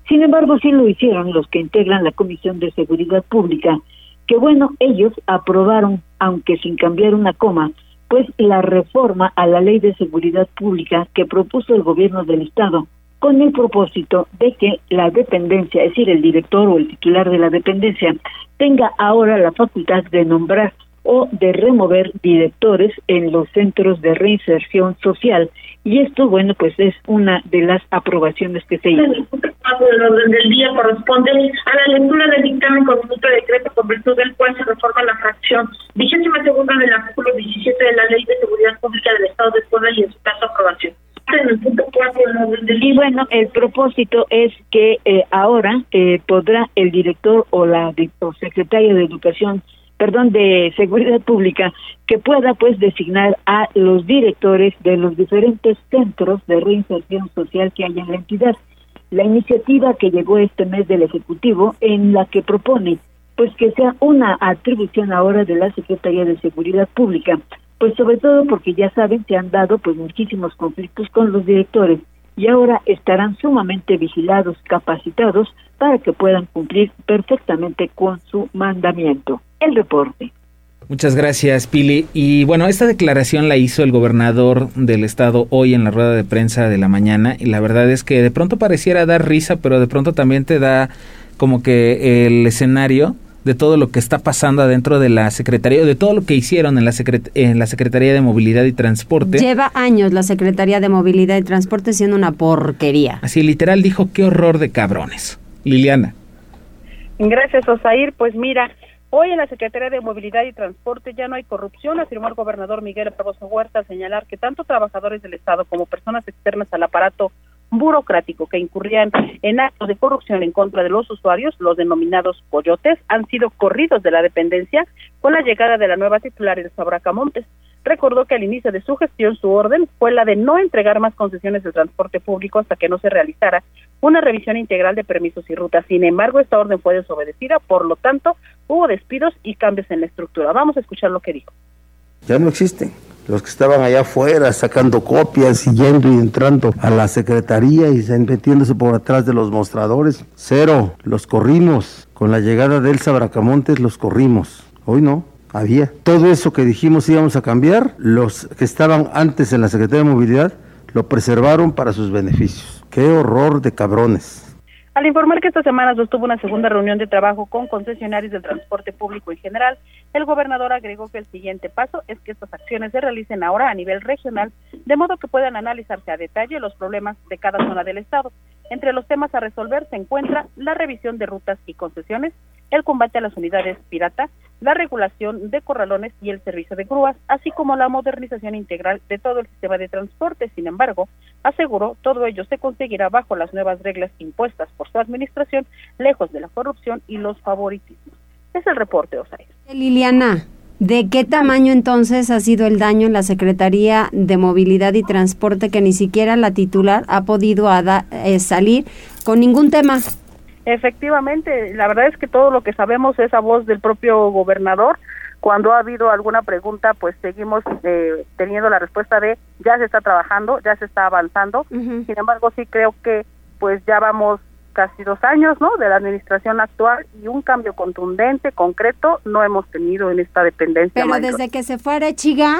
sin embargo, sí lo hicieron los que integran la Comisión de Seguridad Pública, que bueno, ellos aprobaron, aunque sin cambiar una coma, pues la reforma a la Ley de Seguridad Pública que propuso el gobierno del Estado con el propósito de que la dependencia, es decir, el director o el titular de la dependencia, tenga ahora la facultad de nombrar o de remover directores en los centros de reinserción social. Y esto, bueno, pues es una de las aprobaciones que se hizo. El orden del día corresponde a la lectura del dictamen con de decreto con virtud del cual se reforma la fracción vigésima segunda del artículo 17 de la Ley de Seguridad Pública del Estado de Puebla y en su caso aprobación. Y bueno, el propósito es que eh, ahora eh, podrá el director o la o secretaria de Educación perdón, de seguridad pública que pueda pues designar a los directores de los diferentes centros de reinserción social que hay en la entidad. La iniciativa que llegó este mes del Ejecutivo en la que propone pues que sea una atribución ahora de la Secretaría de Seguridad Pública, pues sobre todo porque ya saben se han dado pues muchísimos conflictos con los directores y ahora estarán sumamente vigilados, capacitados para que puedan cumplir perfectamente con su mandamiento el reporte. Muchas gracias, Pili. Y bueno, esta declaración la hizo el gobernador del estado hoy en la rueda de prensa de la mañana y la verdad es que de pronto pareciera dar risa, pero de pronto también te da como que el escenario de todo lo que está pasando adentro de la Secretaría, de todo lo que hicieron en la, en la Secretaría de Movilidad y Transporte. Lleva años la Secretaría de Movilidad y Transporte siendo una porquería. Así literal dijo, qué horror de cabrones. Liliana. Gracias, Osair. Pues mira, Hoy en la Secretaría de Movilidad y Transporte ya no hay corrupción, afirmó el gobernador Miguel Barroso Huerta al señalar que tanto trabajadores del Estado como personas externas al aparato burocrático que incurrían en actos de corrupción en contra de los usuarios, los denominados coyotes, han sido corridos de la dependencia con la llegada de la nueva titular de Sabracamontes recordó que al inicio de su gestión su orden fue la de no entregar más concesiones de transporte público hasta que no se realizara una revisión integral de permisos y rutas. Sin embargo, esta orden fue desobedecida, por lo tanto, hubo despidos y cambios en la estructura. Vamos a escuchar lo que dijo. Ya no existen. Los que estaban allá afuera sacando copias y yendo y entrando a la secretaría y metiéndose por atrás de los mostradores. Cero, los corrimos. Con la llegada de Elsa Bracamontes los corrimos. Hoy no había. Todo eso que dijimos íbamos a cambiar, los que estaban antes en la Secretaría de Movilidad lo preservaron para sus beneficios. ¡Qué horror de cabrones! Al informar que esta semana sostuvo una segunda reunión de trabajo con concesionarios del transporte público en general, el gobernador agregó que el siguiente paso es que estas acciones se realicen ahora a nivel regional, de modo que puedan analizarse a detalle los problemas de cada zona del Estado. Entre los temas a resolver se encuentra la revisión de rutas y concesiones, el combate a las unidades pirata, la regulación de corralones y el servicio de grúas, así como la modernización integral de todo el sistema de transporte. Sin embargo, aseguró, todo ello se conseguirá bajo las nuevas reglas impuestas por su administración, lejos de la corrupción y los favoritismos. Es el reporte, Osair. Liliana, ¿de qué tamaño entonces ha sido el daño en la Secretaría de Movilidad y Transporte que ni siquiera la titular ha podido eh, salir con ningún tema? Efectivamente, la verdad es que todo lo que sabemos es a voz del propio gobernador. Cuando ha habido alguna pregunta, pues seguimos eh, teniendo la respuesta de ya se está trabajando, ya se está avanzando. Sin embargo, sí creo que pues ya vamos casi dos años, ¿no? De la administración actual y un cambio contundente, concreto, no hemos tenido en esta dependencia. Pero desde que se fue a Chiga,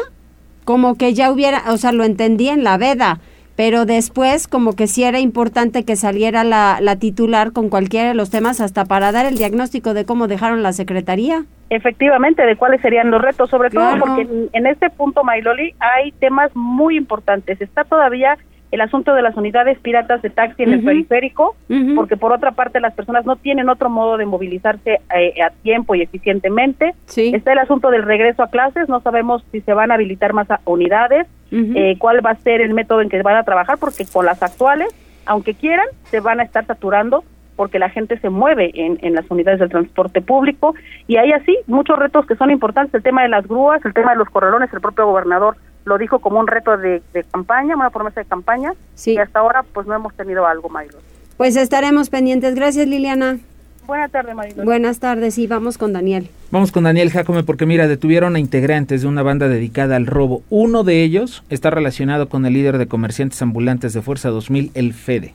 como que ya hubiera, o sea, lo entendí en la veda pero después como que sí era importante que saliera la, la, titular con cualquiera de los temas hasta para dar el diagnóstico de cómo dejaron la secretaría. Efectivamente, de cuáles serían los retos, sobre todo porque en, este punto, Mailoli, hay temas muy importantes. Está todavía el asunto de las unidades piratas de taxi en el periférico, porque por otra parte las personas no tienen otro modo de movilizarse eh, a tiempo y eficientemente. Está el asunto del regreso a clases, no sabemos si se van a habilitar más unidades, eh, cuál va a ser el método en que van a trabajar, porque con las actuales, aunque quieran, se van a estar saturando porque la gente se mueve en, en las unidades del transporte público. Y hay así muchos retos que son importantes, el tema de las grúas, el tema de los corralones, el propio gobernador lo dijo como un reto de, campaña, una promesa de campaña, y hasta ahora pues no hemos tenido algo, Maylo. Pues estaremos pendientes. Gracias, Liliana. Buenas tardes, Maylo. Buenas tardes, y vamos con Daniel. Vamos con Daniel Jacome porque mira, detuvieron a integrantes de una banda dedicada al robo. Uno de ellos está relacionado con el líder de comerciantes ambulantes de Fuerza 2000, el FEDE.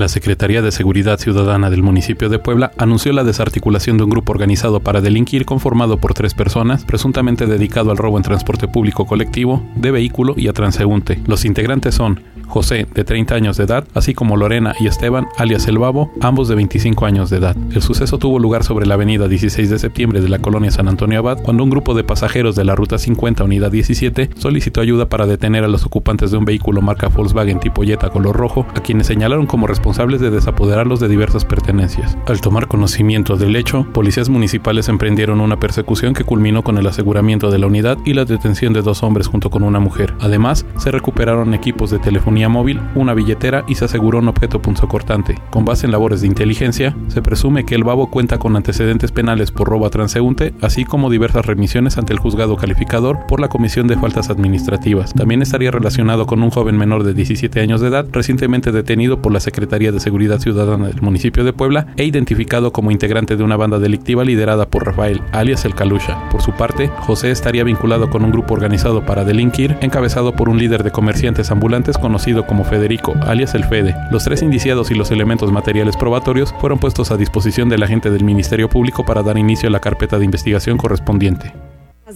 La Secretaría de Seguridad Ciudadana del municipio de Puebla anunció la desarticulación de un grupo organizado para delinquir conformado por tres personas, presuntamente dedicado al robo en transporte público colectivo, de vehículo y a transeúnte. Los integrantes son José, de 30 años de edad, así como Lorena y Esteban, alias El Babo, ambos de 25 años de edad. El suceso tuvo lugar sobre la avenida 16 de septiembre de la colonia San Antonio Abad, cuando un grupo de pasajeros de la ruta 50 unidad 17 solicitó ayuda para detener a los ocupantes de un vehículo marca Volkswagen tipo Jetta color rojo, a quienes señalaron como responsables de desapoderarlos de diversas pertenencias. Al tomar conocimiento del hecho, policías municipales emprendieron una persecución que culminó con el aseguramiento de la unidad y la detención de dos hombres junto con una mujer. Además, se recuperaron equipos de telefonía móvil, una billetera y se aseguró un objeto punzocortante. Con base en labores de inteligencia, se presume que el babo cuenta con antecedentes penales por robo a transeúnte, así como diversas remisiones ante el juzgado calificador por la Comisión de Faltas Administrativas. También estaría relacionado con un joven menor de 17 años de edad, recientemente detenido por la Secretaría de Seguridad Ciudadana del municipio de Puebla e identificado como integrante de una banda delictiva liderada por Rafael, alias el Calusha. Por su parte, José estaría vinculado con un grupo organizado para delinquir, encabezado por un líder de comerciantes ambulantes conocido como Federico, alias el Fede. Los tres indiciados y los elementos materiales probatorios fueron puestos a disposición del agente del Ministerio Público para dar inicio a la carpeta de investigación correspondiente.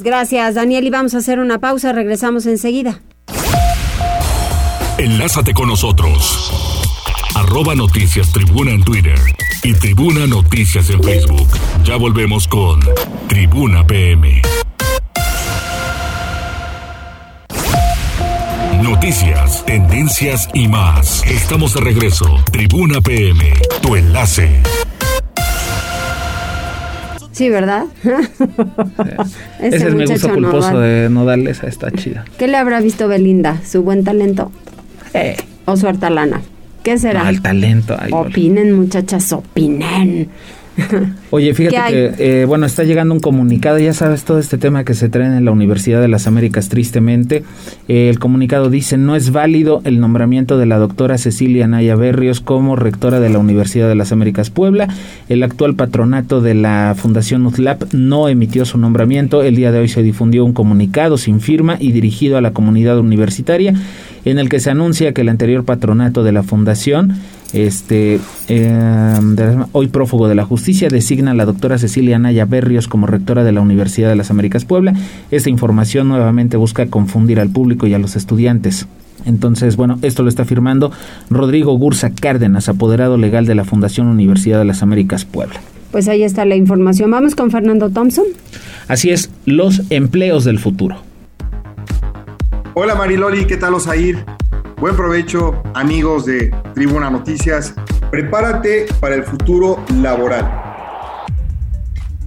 Gracias, Daniel. Y vamos a hacer una pausa. Regresamos enseguida. Enlázate con nosotros. Arroba Noticias Tribuna en Twitter y Tribuna Noticias en Facebook. Ya volvemos con Tribuna PM. Noticias, tendencias y más. Estamos de regreso. Tribuna PM, tu enlace. Sí, ¿verdad? Ese, es mi gusto culposo de Nodal, esa está chida. ¿Qué le habrá visto Belinda? ¿Su buen talento? Eh. ¿O su lana? ¿Qué será? El talento. opinen, muchachas, opinen. Oye, fíjate que, eh, bueno, está llegando un comunicado, ya sabes todo este tema que se trae en la Universidad de las Américas, tristemente. Eh, el comunicado dice, no es válido el nombramiento de la doctora Cecilia Naya Berrios como rectora de la Universidad de las Américas Puebla. El actual patronato de la Fundación UTLAP no emitió su nombramiento. El día de hoy se difundió un comunicado sin firma y dirigido a la comunidad universitaria en el que se anuncia que el anterior patronato de la fundación este, em, hoy prófugo de la justicia, designa a la doctora Cecilia Naya Berrios como rectora de la Universidad de las Américas Puebla. Esta información nuevamente busca confundir al público y a los estudiantes. Entonces, bueno, esto lo está firmando Rodrigo Gursa Cárdenas, apoderado legal de la Fundación Universidad de las Américas Puebla. Pues ahí está la información. Vamos con Fernando Thompson. Así es, los empleos del futuro. Hola Mariloli, ¿qué tal Osair? Buen provecho, amigos de Tribuna Noticias. Prepárate para el futuro laboral.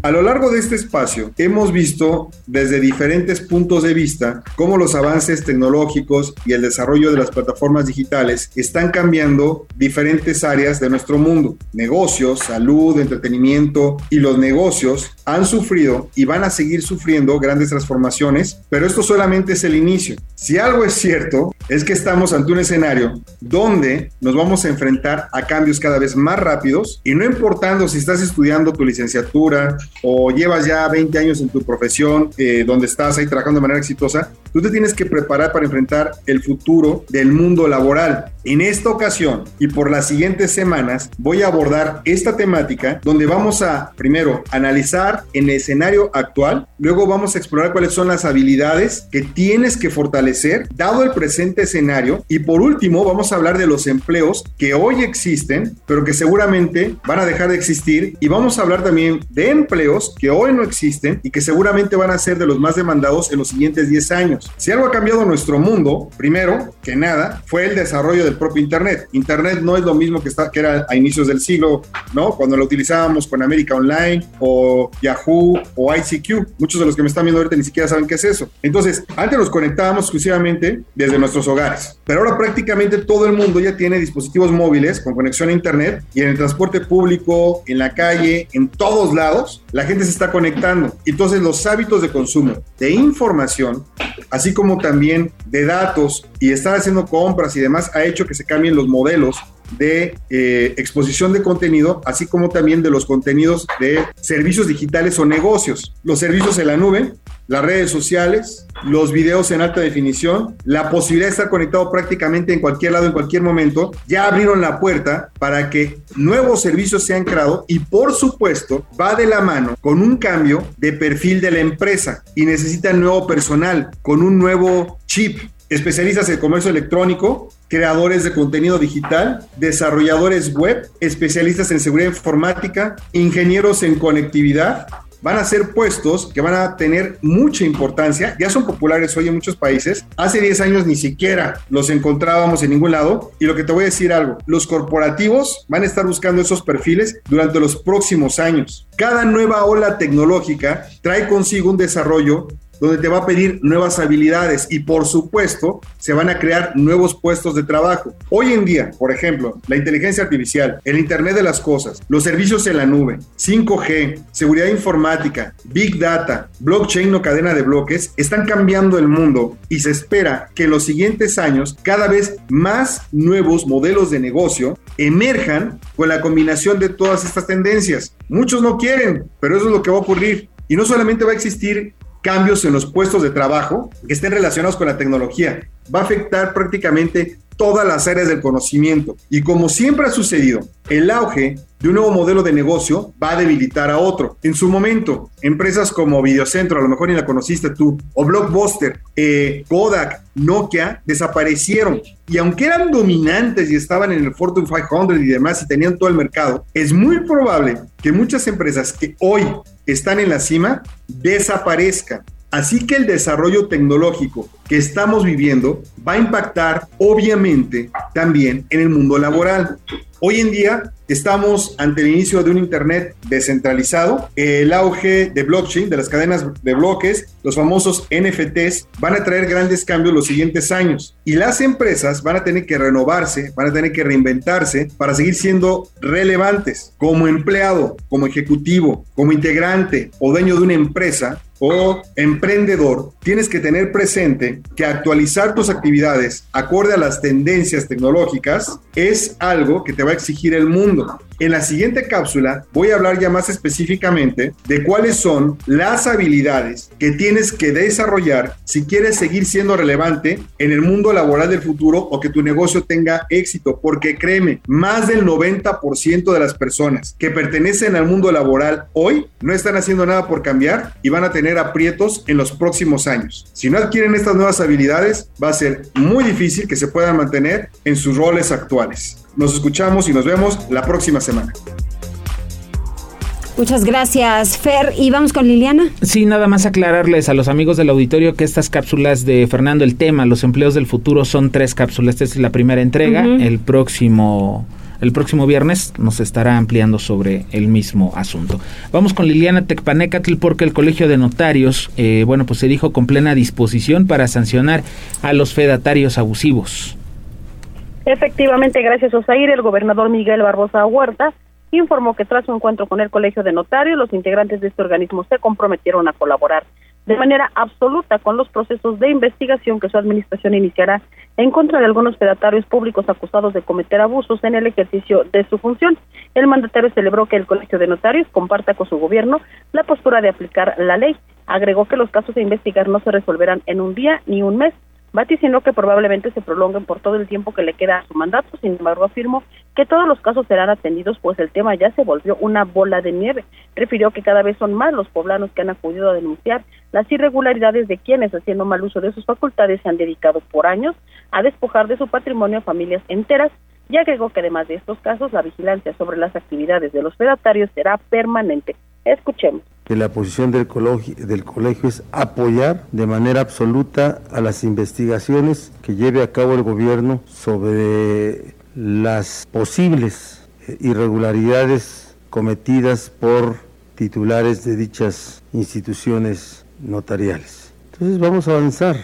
A lo largo de este espacio hemos visto desde diferentes puntos de vista cómo los avances tecnológicos y el desarrollo de las plataformas digitales están cambiando diferentes áreas de nuestro mundo. Negocios, salud, entretenimiento y los negocios han sufrido y van a seguir sufriendo grandes transformaciones, pero esto solamente es el inicio. Si algo es cierto, es que estamos ante un escenario donde nos vamos a enfrentar a cambios cada vez más rápidos y no importando si estás estudiando tu licenciatura, o llevas ya 20 años en tu profesión, eh, donde estás ahí trabajando de manera exitosa, tú te tienes que preparar para enfrentar el futuro del mundo laboral. En esta ocasión y por las siguientes semanas voy a abordar esta temática donde vamos a primero analizar en el escenario actual, luego vamos a explorar cuáles son las habilidades que tienes que fortalecer dado el presente escenario y por último vamos a hablar de los empleos que hoy existen pero que seguramente van a dejar de existir y vamos a hablar también de empleos que hoy no existen y que seguramente van a ser de los más demandados en los siguientes 10 años. Si algo ha cambiado nuestro mundo, primero que nada, fue el desarrollo del propio Internet. Internet no es lo mismo que, está, que era a inicios del siglo, ¿no? Cuando lo utilizábamos con América Online o Yahoo o ICQ. Muchos de los que me están viendo ahorita ni siquiera saben qué es eso. Entonces, antes nos conectábamos exclusivamente desde nuestros hogares, pero ahora prácticamente todo el mundo ya tiene dispositivos móviles con conexión a Internet y en el transporte público, en la calle, en todos lados, la gente se está conectando. Entonces, los hábitos de consumo de información, así como también de datos y estar haciendo compras y demás, ha hecho que se cambien los modelos de eh, exposición de contenido, así como también de los contenidos de servicios digitales o negocios. Los servicios en la nube las redes sociales, los videos en alta definición, la posibilidad de estar conectado prácticamente en cualquier lado, en cualquier momento, ya abrieron la puerta para que nuevos servicios sean creados y por supuesto va de la mano con un cambio de perfil de la empresa y necesita nuevo personal con un nuevo chip especialistas en comercio electrónico, creadores de contenido digital, desarrolladores web, especialistas en seguridad informática, ingenieros en conectividad. Van a ser puestos que van a tener mucha importancia, ya son populares hoy en muchos países. Hace 10 años ni siquiera los encontrábamos en ningún lado. Y lo que te voy a decir algo, los corporativos van a estar buscando esos perfiles durante los próximos años. Cada nueva ola tecnológica trae consigo un desarrollo donde te va a pedir nuevas habilidades y por supuesto se van a crear nuevos puestos de trabajo. Hoy en día, por ejemplo, la inteligencia artificial, el Internet de las Cosas, los servicios en la nube, 5G, seguridad informática, Big Data, blockchain o cadena de bloques están cambiando el mundo y se espera que en los siguientes años cada vez más nuevos modelos de negocio emerjan con la combinación de todas estas tendencias. Muchos no quieren, pero eso es lo que va a ocurrir. Y no solamente va a existir cambios en los puestos de trabajo que estén relacionados con la tecnología. Va a afectar prácticamente todas las áreas del conocimiento. Y como siempre ha sucedido, el auge de un nuevo modelo de negocio va a debilitar a otro. En su momento, empresas como Videocentro, a lo mejor ni la conociste tú, o Blockbuster, eh, Kodak, Nokia, desaparecieron. Y aunque eran dominantes y estaban en el Fortune 500 y demás y tenían todo el mercado, es muy probable que muchas empresas que hoy están en la cima desaparezcan. Así que el desarrollo tecnológico que estamos viviendo va a impactar obviamente también en el mundo laboral. Hoy en día estamos ante el inicio de un Internet descentralizado. El auge de blockchain, de las cadenas de bloques, los famosos NFTs, van a traer grandes cambios los siguientes años. Y las empresas van a tener que renovarse, van a tener que reinventarse para seguir siendo relevantes. Como empleado, como ejecutivo, como integrante o dueño de una empresa, o emprendedor, tienes que tener presente que actualizar tus actividades acorde a las tendencias tecnológicas es algo que te va a exigir el mundo. En la siguiente cápsula voy a hablar ya más específicamente de cuáles son las habilidades que tienes que desarrollar si quieres seguir siendo relevante en el mundo laboral del futuro o que tu negocio tenga éxito, porque créeme, más del 90% de las personas que pertenecen al mundo laboral hoy no están haciendo nada por cambiar y van a tener aprietos en los próximos años. Si no adquieren estas nuevas habilidades, va a ser muy difícil que se puedan mantener en sus roles actuales. Nos escuchamos y nos vemos la próxima semana. Muchas gracias, Fer. Y vamos con Liliana. Sí, nada más aclararles a los amigos del auditorio que estas cápsulas de Fernando el tema, los empleos del futuro, son tres cápsulas. Esta es la primera entrega. El próximo el próximo viernes nos estará ampliando sobre el mismo asunto. Vamos con Liliana Tecpanecatl porque el Colegio de Notarios, eh, bueno, pues se dijo con plena disposición para sancionar a los fedatarios abusivos. Efectivamente, gracias Osair, el gobernador Miguel Barbosa Huerta informó que tras su encuentro con el Colegio de Notarios, los integrantes de este organismo se comprometieron a colaborar de manera absoluta con los procesos de investigación que su administración iniciará en contra de algunos fedatarios públicos acusados de cometer abusos en el ejercicio de su función. El mandatario celebró que el Colegio de Notarios comparta con su gobierno la postura de aplicar la ley. Agregó que los casos a investigar no se resolverán en un día ni un mes, vaticinó que probablemente se prolonguen por todo el tiempo que le queda a su mandato. Sin embargo, afirmó que todos los casos serán atendidos, pues el tema ya se volvió una bola de nieve. Refirió que cada vez son más los poblanos que han acudido a denunciar las irregularidades de quienes, haciendo mal uso de sus facultades, se han dedicado por años a despojar de su patrimonio a familias enteras y agregó que además de estos casos, la vigilancia sobre las actividades de los fedatarios será permanente. Escuchemos que la posición del colegio, del colegio es apoyar de manera absoluta a las investigaciones que lleve a cabo el gobierno sobre las posibles irregularidades cometidas por titulares de dichas instituciones notariales. Entonces vamos a avanzar.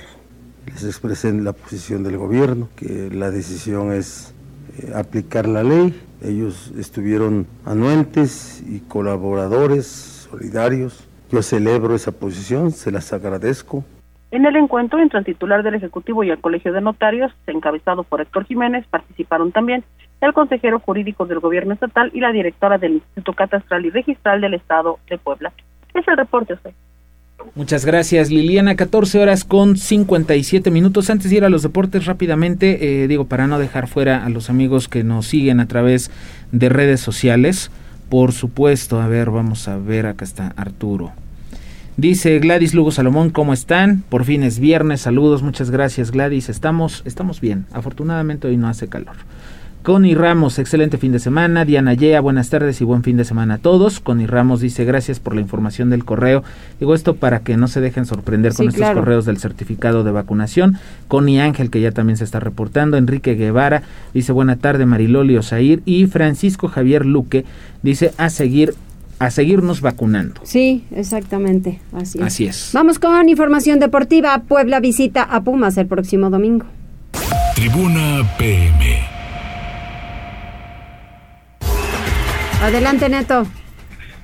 Les expresé la posición del gobierno, que la decisión es eh, aplicar la ley. Ellos estuvieron anuentes y colaboradores solidarios. Yo celebro esa posición, se las agradezco. En el encuentro entre el titular del Ejecutivo y el Colegio de Notarios, encabezado por Héctor Jiménez, participaron también el consejero jurídico del Gobierno Estatal y la directora del Instituto Catastral y Registral del Estado de Puebla. Es el reporte, usted. Muchas gracias, Liliana. 14 horas con 57 minutos. Antes de ir a los deportes, rápidamente, eh, digo, para no dejar fuera a los amigos que nos siguen a través de redes sociales. Por supuesto, a ver, vamos a ver, acá está Arturo. Dice Gladys Lugo Salomón, ¿cómo están? Por fin es viernes, saludos, muchas gracias Gladys, estamos, estamos bien, afortunadamente hoy no hace calor. Connie Ramos, excelente fin de semana. Diana Yea, buenas tardes y buen fin de semana a todos. Connie Ramos dice gracias por la información del correo. Digo esto para que no se dejen sorprender con estos correos del certificado de vacunación. Connie Ángel, que ya también se está reportando. Enrique Guevara dice buena tarde Mariloli Osair. Y Francisco Javier Luque dice a seguir a seguirnos vacunando. Sí, exactamente, así es. Así es. Vamos con información deportiva. Puebla visita a Pumas el próximo domingo. Tribuna PM. Adelante, Neto.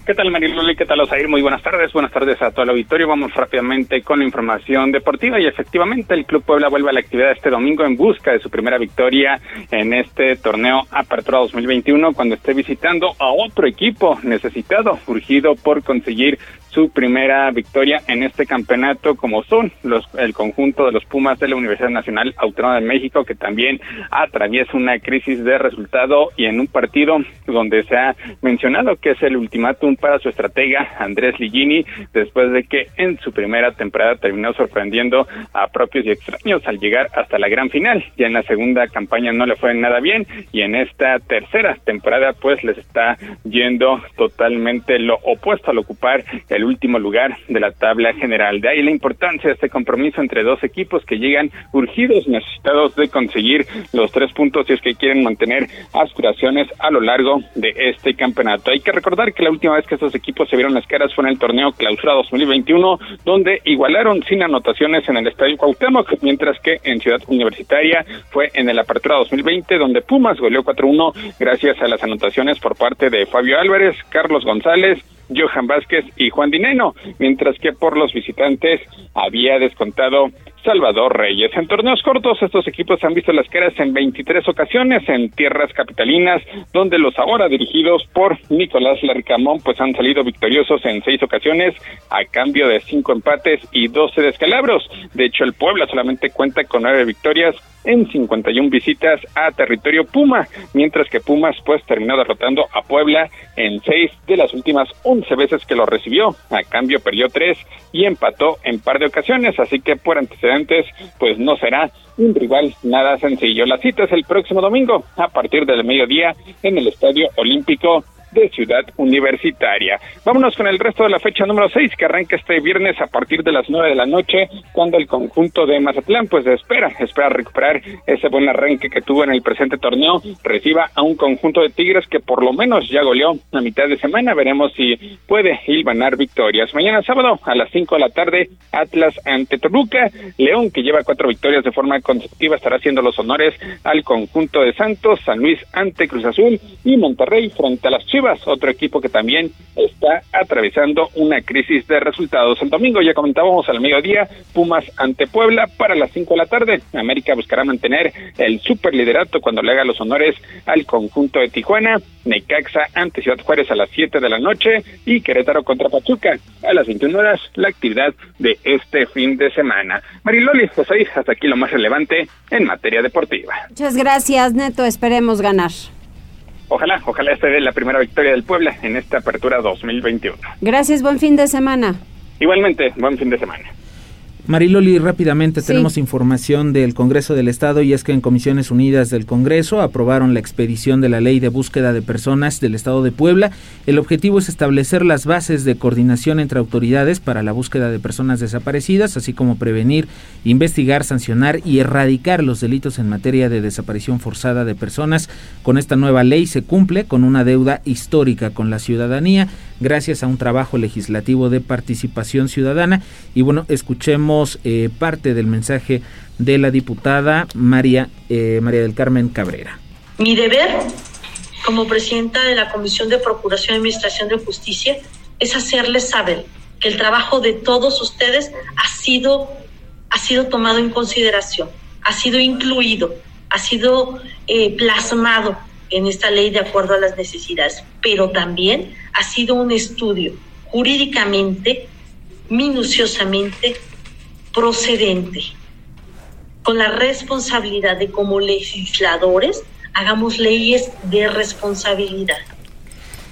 ¿Qué tal, Mariloli? ¿Qué tal, Osair? Muy buenas tardes. Buenas tardes a todo el auditorio. Vamos rápidamente con la información deportiva y efectivamente el Club Puebla vuelve a la actividad este domingo en busca de su primera victoria en este torneo Apertura 2021 cuando esté visitando a otro equipo necesitado, urgido por conseguir su primera victoria en este campeonato, como son los el conjunto de los Pumas de la Universidad Nacional Autónoma de México, que también atraviesa una crisis de resultado y en un partido donde se ha mencionado que es el ultimátum para su estratega Andrés Ligini, después de que en su primera temporada terminó sorprendiendo a propios y extraños al llegar hasta la gran final. Ya en la segunda campaña no le fue nada bien y en esta tercera temporada pues les está yendo totalmente lo opuesto al ocupar el último lugar de la tabla general. De ahí la importancia de este compromiso entre dos equipos que llegan urgidos, necesitados de conseguir los tres puntos si es que quieren mantener aspiraciones a lo largo de este campeonato. Hay que recordar que la última vez que estos equipos se vieron las caras fue en el torneo Clausura 2021, donde igualaron sin anotaciones en el Estadio Cuauhtémoc, mientras que en Ciudad Universitaria fue en el Apertura 2020, donde Pumas goleó 4-1 gracias a las anotaciones por parte de Fabio Álvarez, Carlos González, Johan Vázquez y Juan Dineno, mientras que por los visitantes había descontado Salvador Reyes. En torneos cortos, estos equipos han visto las caras en 23 ocasiones en tierras capitalinas, donde los ahora dirigidos por Nicolás Larcamón pues han salido victoriosos en seis ocasiones a cambio de cinco empates y 12 descalabros. De hecho, el Puebla solamente cuenta con nueve victorias en 51 visitas a territorio Puma, mientras que Pumas pues terminó derrotando a Puebla en seis de las últimas 11 veces que lo recibió. A cambio perdió tres y empató en par de ocasiones, así que por antecedentes pues no será un rival nada sencillo. La cita es el próximo domingo a partir del mediodía en el Estadio Olímpico de Ciudad Universitaria. Vámonos con el resto de la fecha número 6 que arranca este viernes a partir de las 9 de la noche cuando el conjunto de Mazatlán pues espera, espera recuperar ese buen arranque que tuvo en el presente torneo, reciba a un conjunto de Tigres que por lo menos ya goleó a mitad de semana, veremos si puede ganar victorias. Mañana sábado a las 5 de la tarde Atlas ante Toluca, León que lleva cuatro victorias de forma consecutiva estará haciendo los honores al conjunto de Santos, San Luis ante Cruz Azul y Monterrey frente a las Chivas otro equipo que también está atravesando una crisis de resultados. El domingo ya comentábamos al mediodía, Pumas ante Puebla para las 5 de la tarde. América buscará mantener el superliderato cuando le haga los honores al conjunto de Tijuana. Necaxa ante Ciudad Juárez a las 7 de la noche y Querétaro contra Pachuca a las 21 horas, la actividad de este fin de semana. Mariloli, pues ahí hasta aquí lo más relevante en materia deportiva. Muchas gracias, Neto. Esperemos ganar. Ojalá, ojalá esté de la primera victoria del Puebla en esta apertura 2021. Gracias, buen fin de semana. Igualmente, buen fin de semana. Mariloli, rápidamente tenemos información del Congreso del Estado y es que en Comisiones Unidas del Congreso aprobaron la expedición de la Ley de Búsqueda de Personas del Estado de Puebla. El objetivo es establecer las bases de coordinación entre autoridades para la búsqueda de personas desaparecidas, así como prevenir, investigar, sancionar y erradicar los delitos en materia de desaparición forzada de personas. Con esta nueva ley se cumple con una deuda histórica con la ciudadanía gracias a un trabajo legislativo de participación ciudadana. Y bueno, escuchemos eh, parte del mensaje de la diputada María, eh, María del Carmen Cabrera. Mi deber como presidenta de la Comisión de Procuración y Administración de Justicia es hacerles saber que el trabajo de todos ustedes ha sido, ha sido tomado en consideración, ha sido incluido, ha sido eh, plasmado en esta ley de acuerdo a las necesidades, pero también ha sido un estudio jurídicamente minuciosamente procedente, con la responsabilidad de como legisladores hagamos leyes de responsabilidad.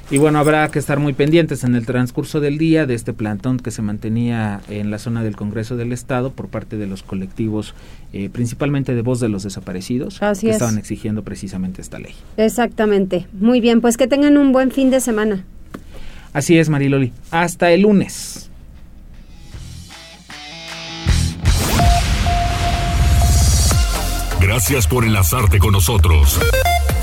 Y bueno, habrá que estar muy pendientes en el transcurso del día de este plantón que se mantenía en la zona del Congreso del Estado por parte de los colectivos, eh, principalmente de voz de los desaparecidos, Así que es. estaban exigiendo precisamente esta ley. Exactamente. Muy bien, pues que tengan un buen fin de semana. Así es, Mariloli. Hasta el lunes. Gracias por enlazarte con nosotros.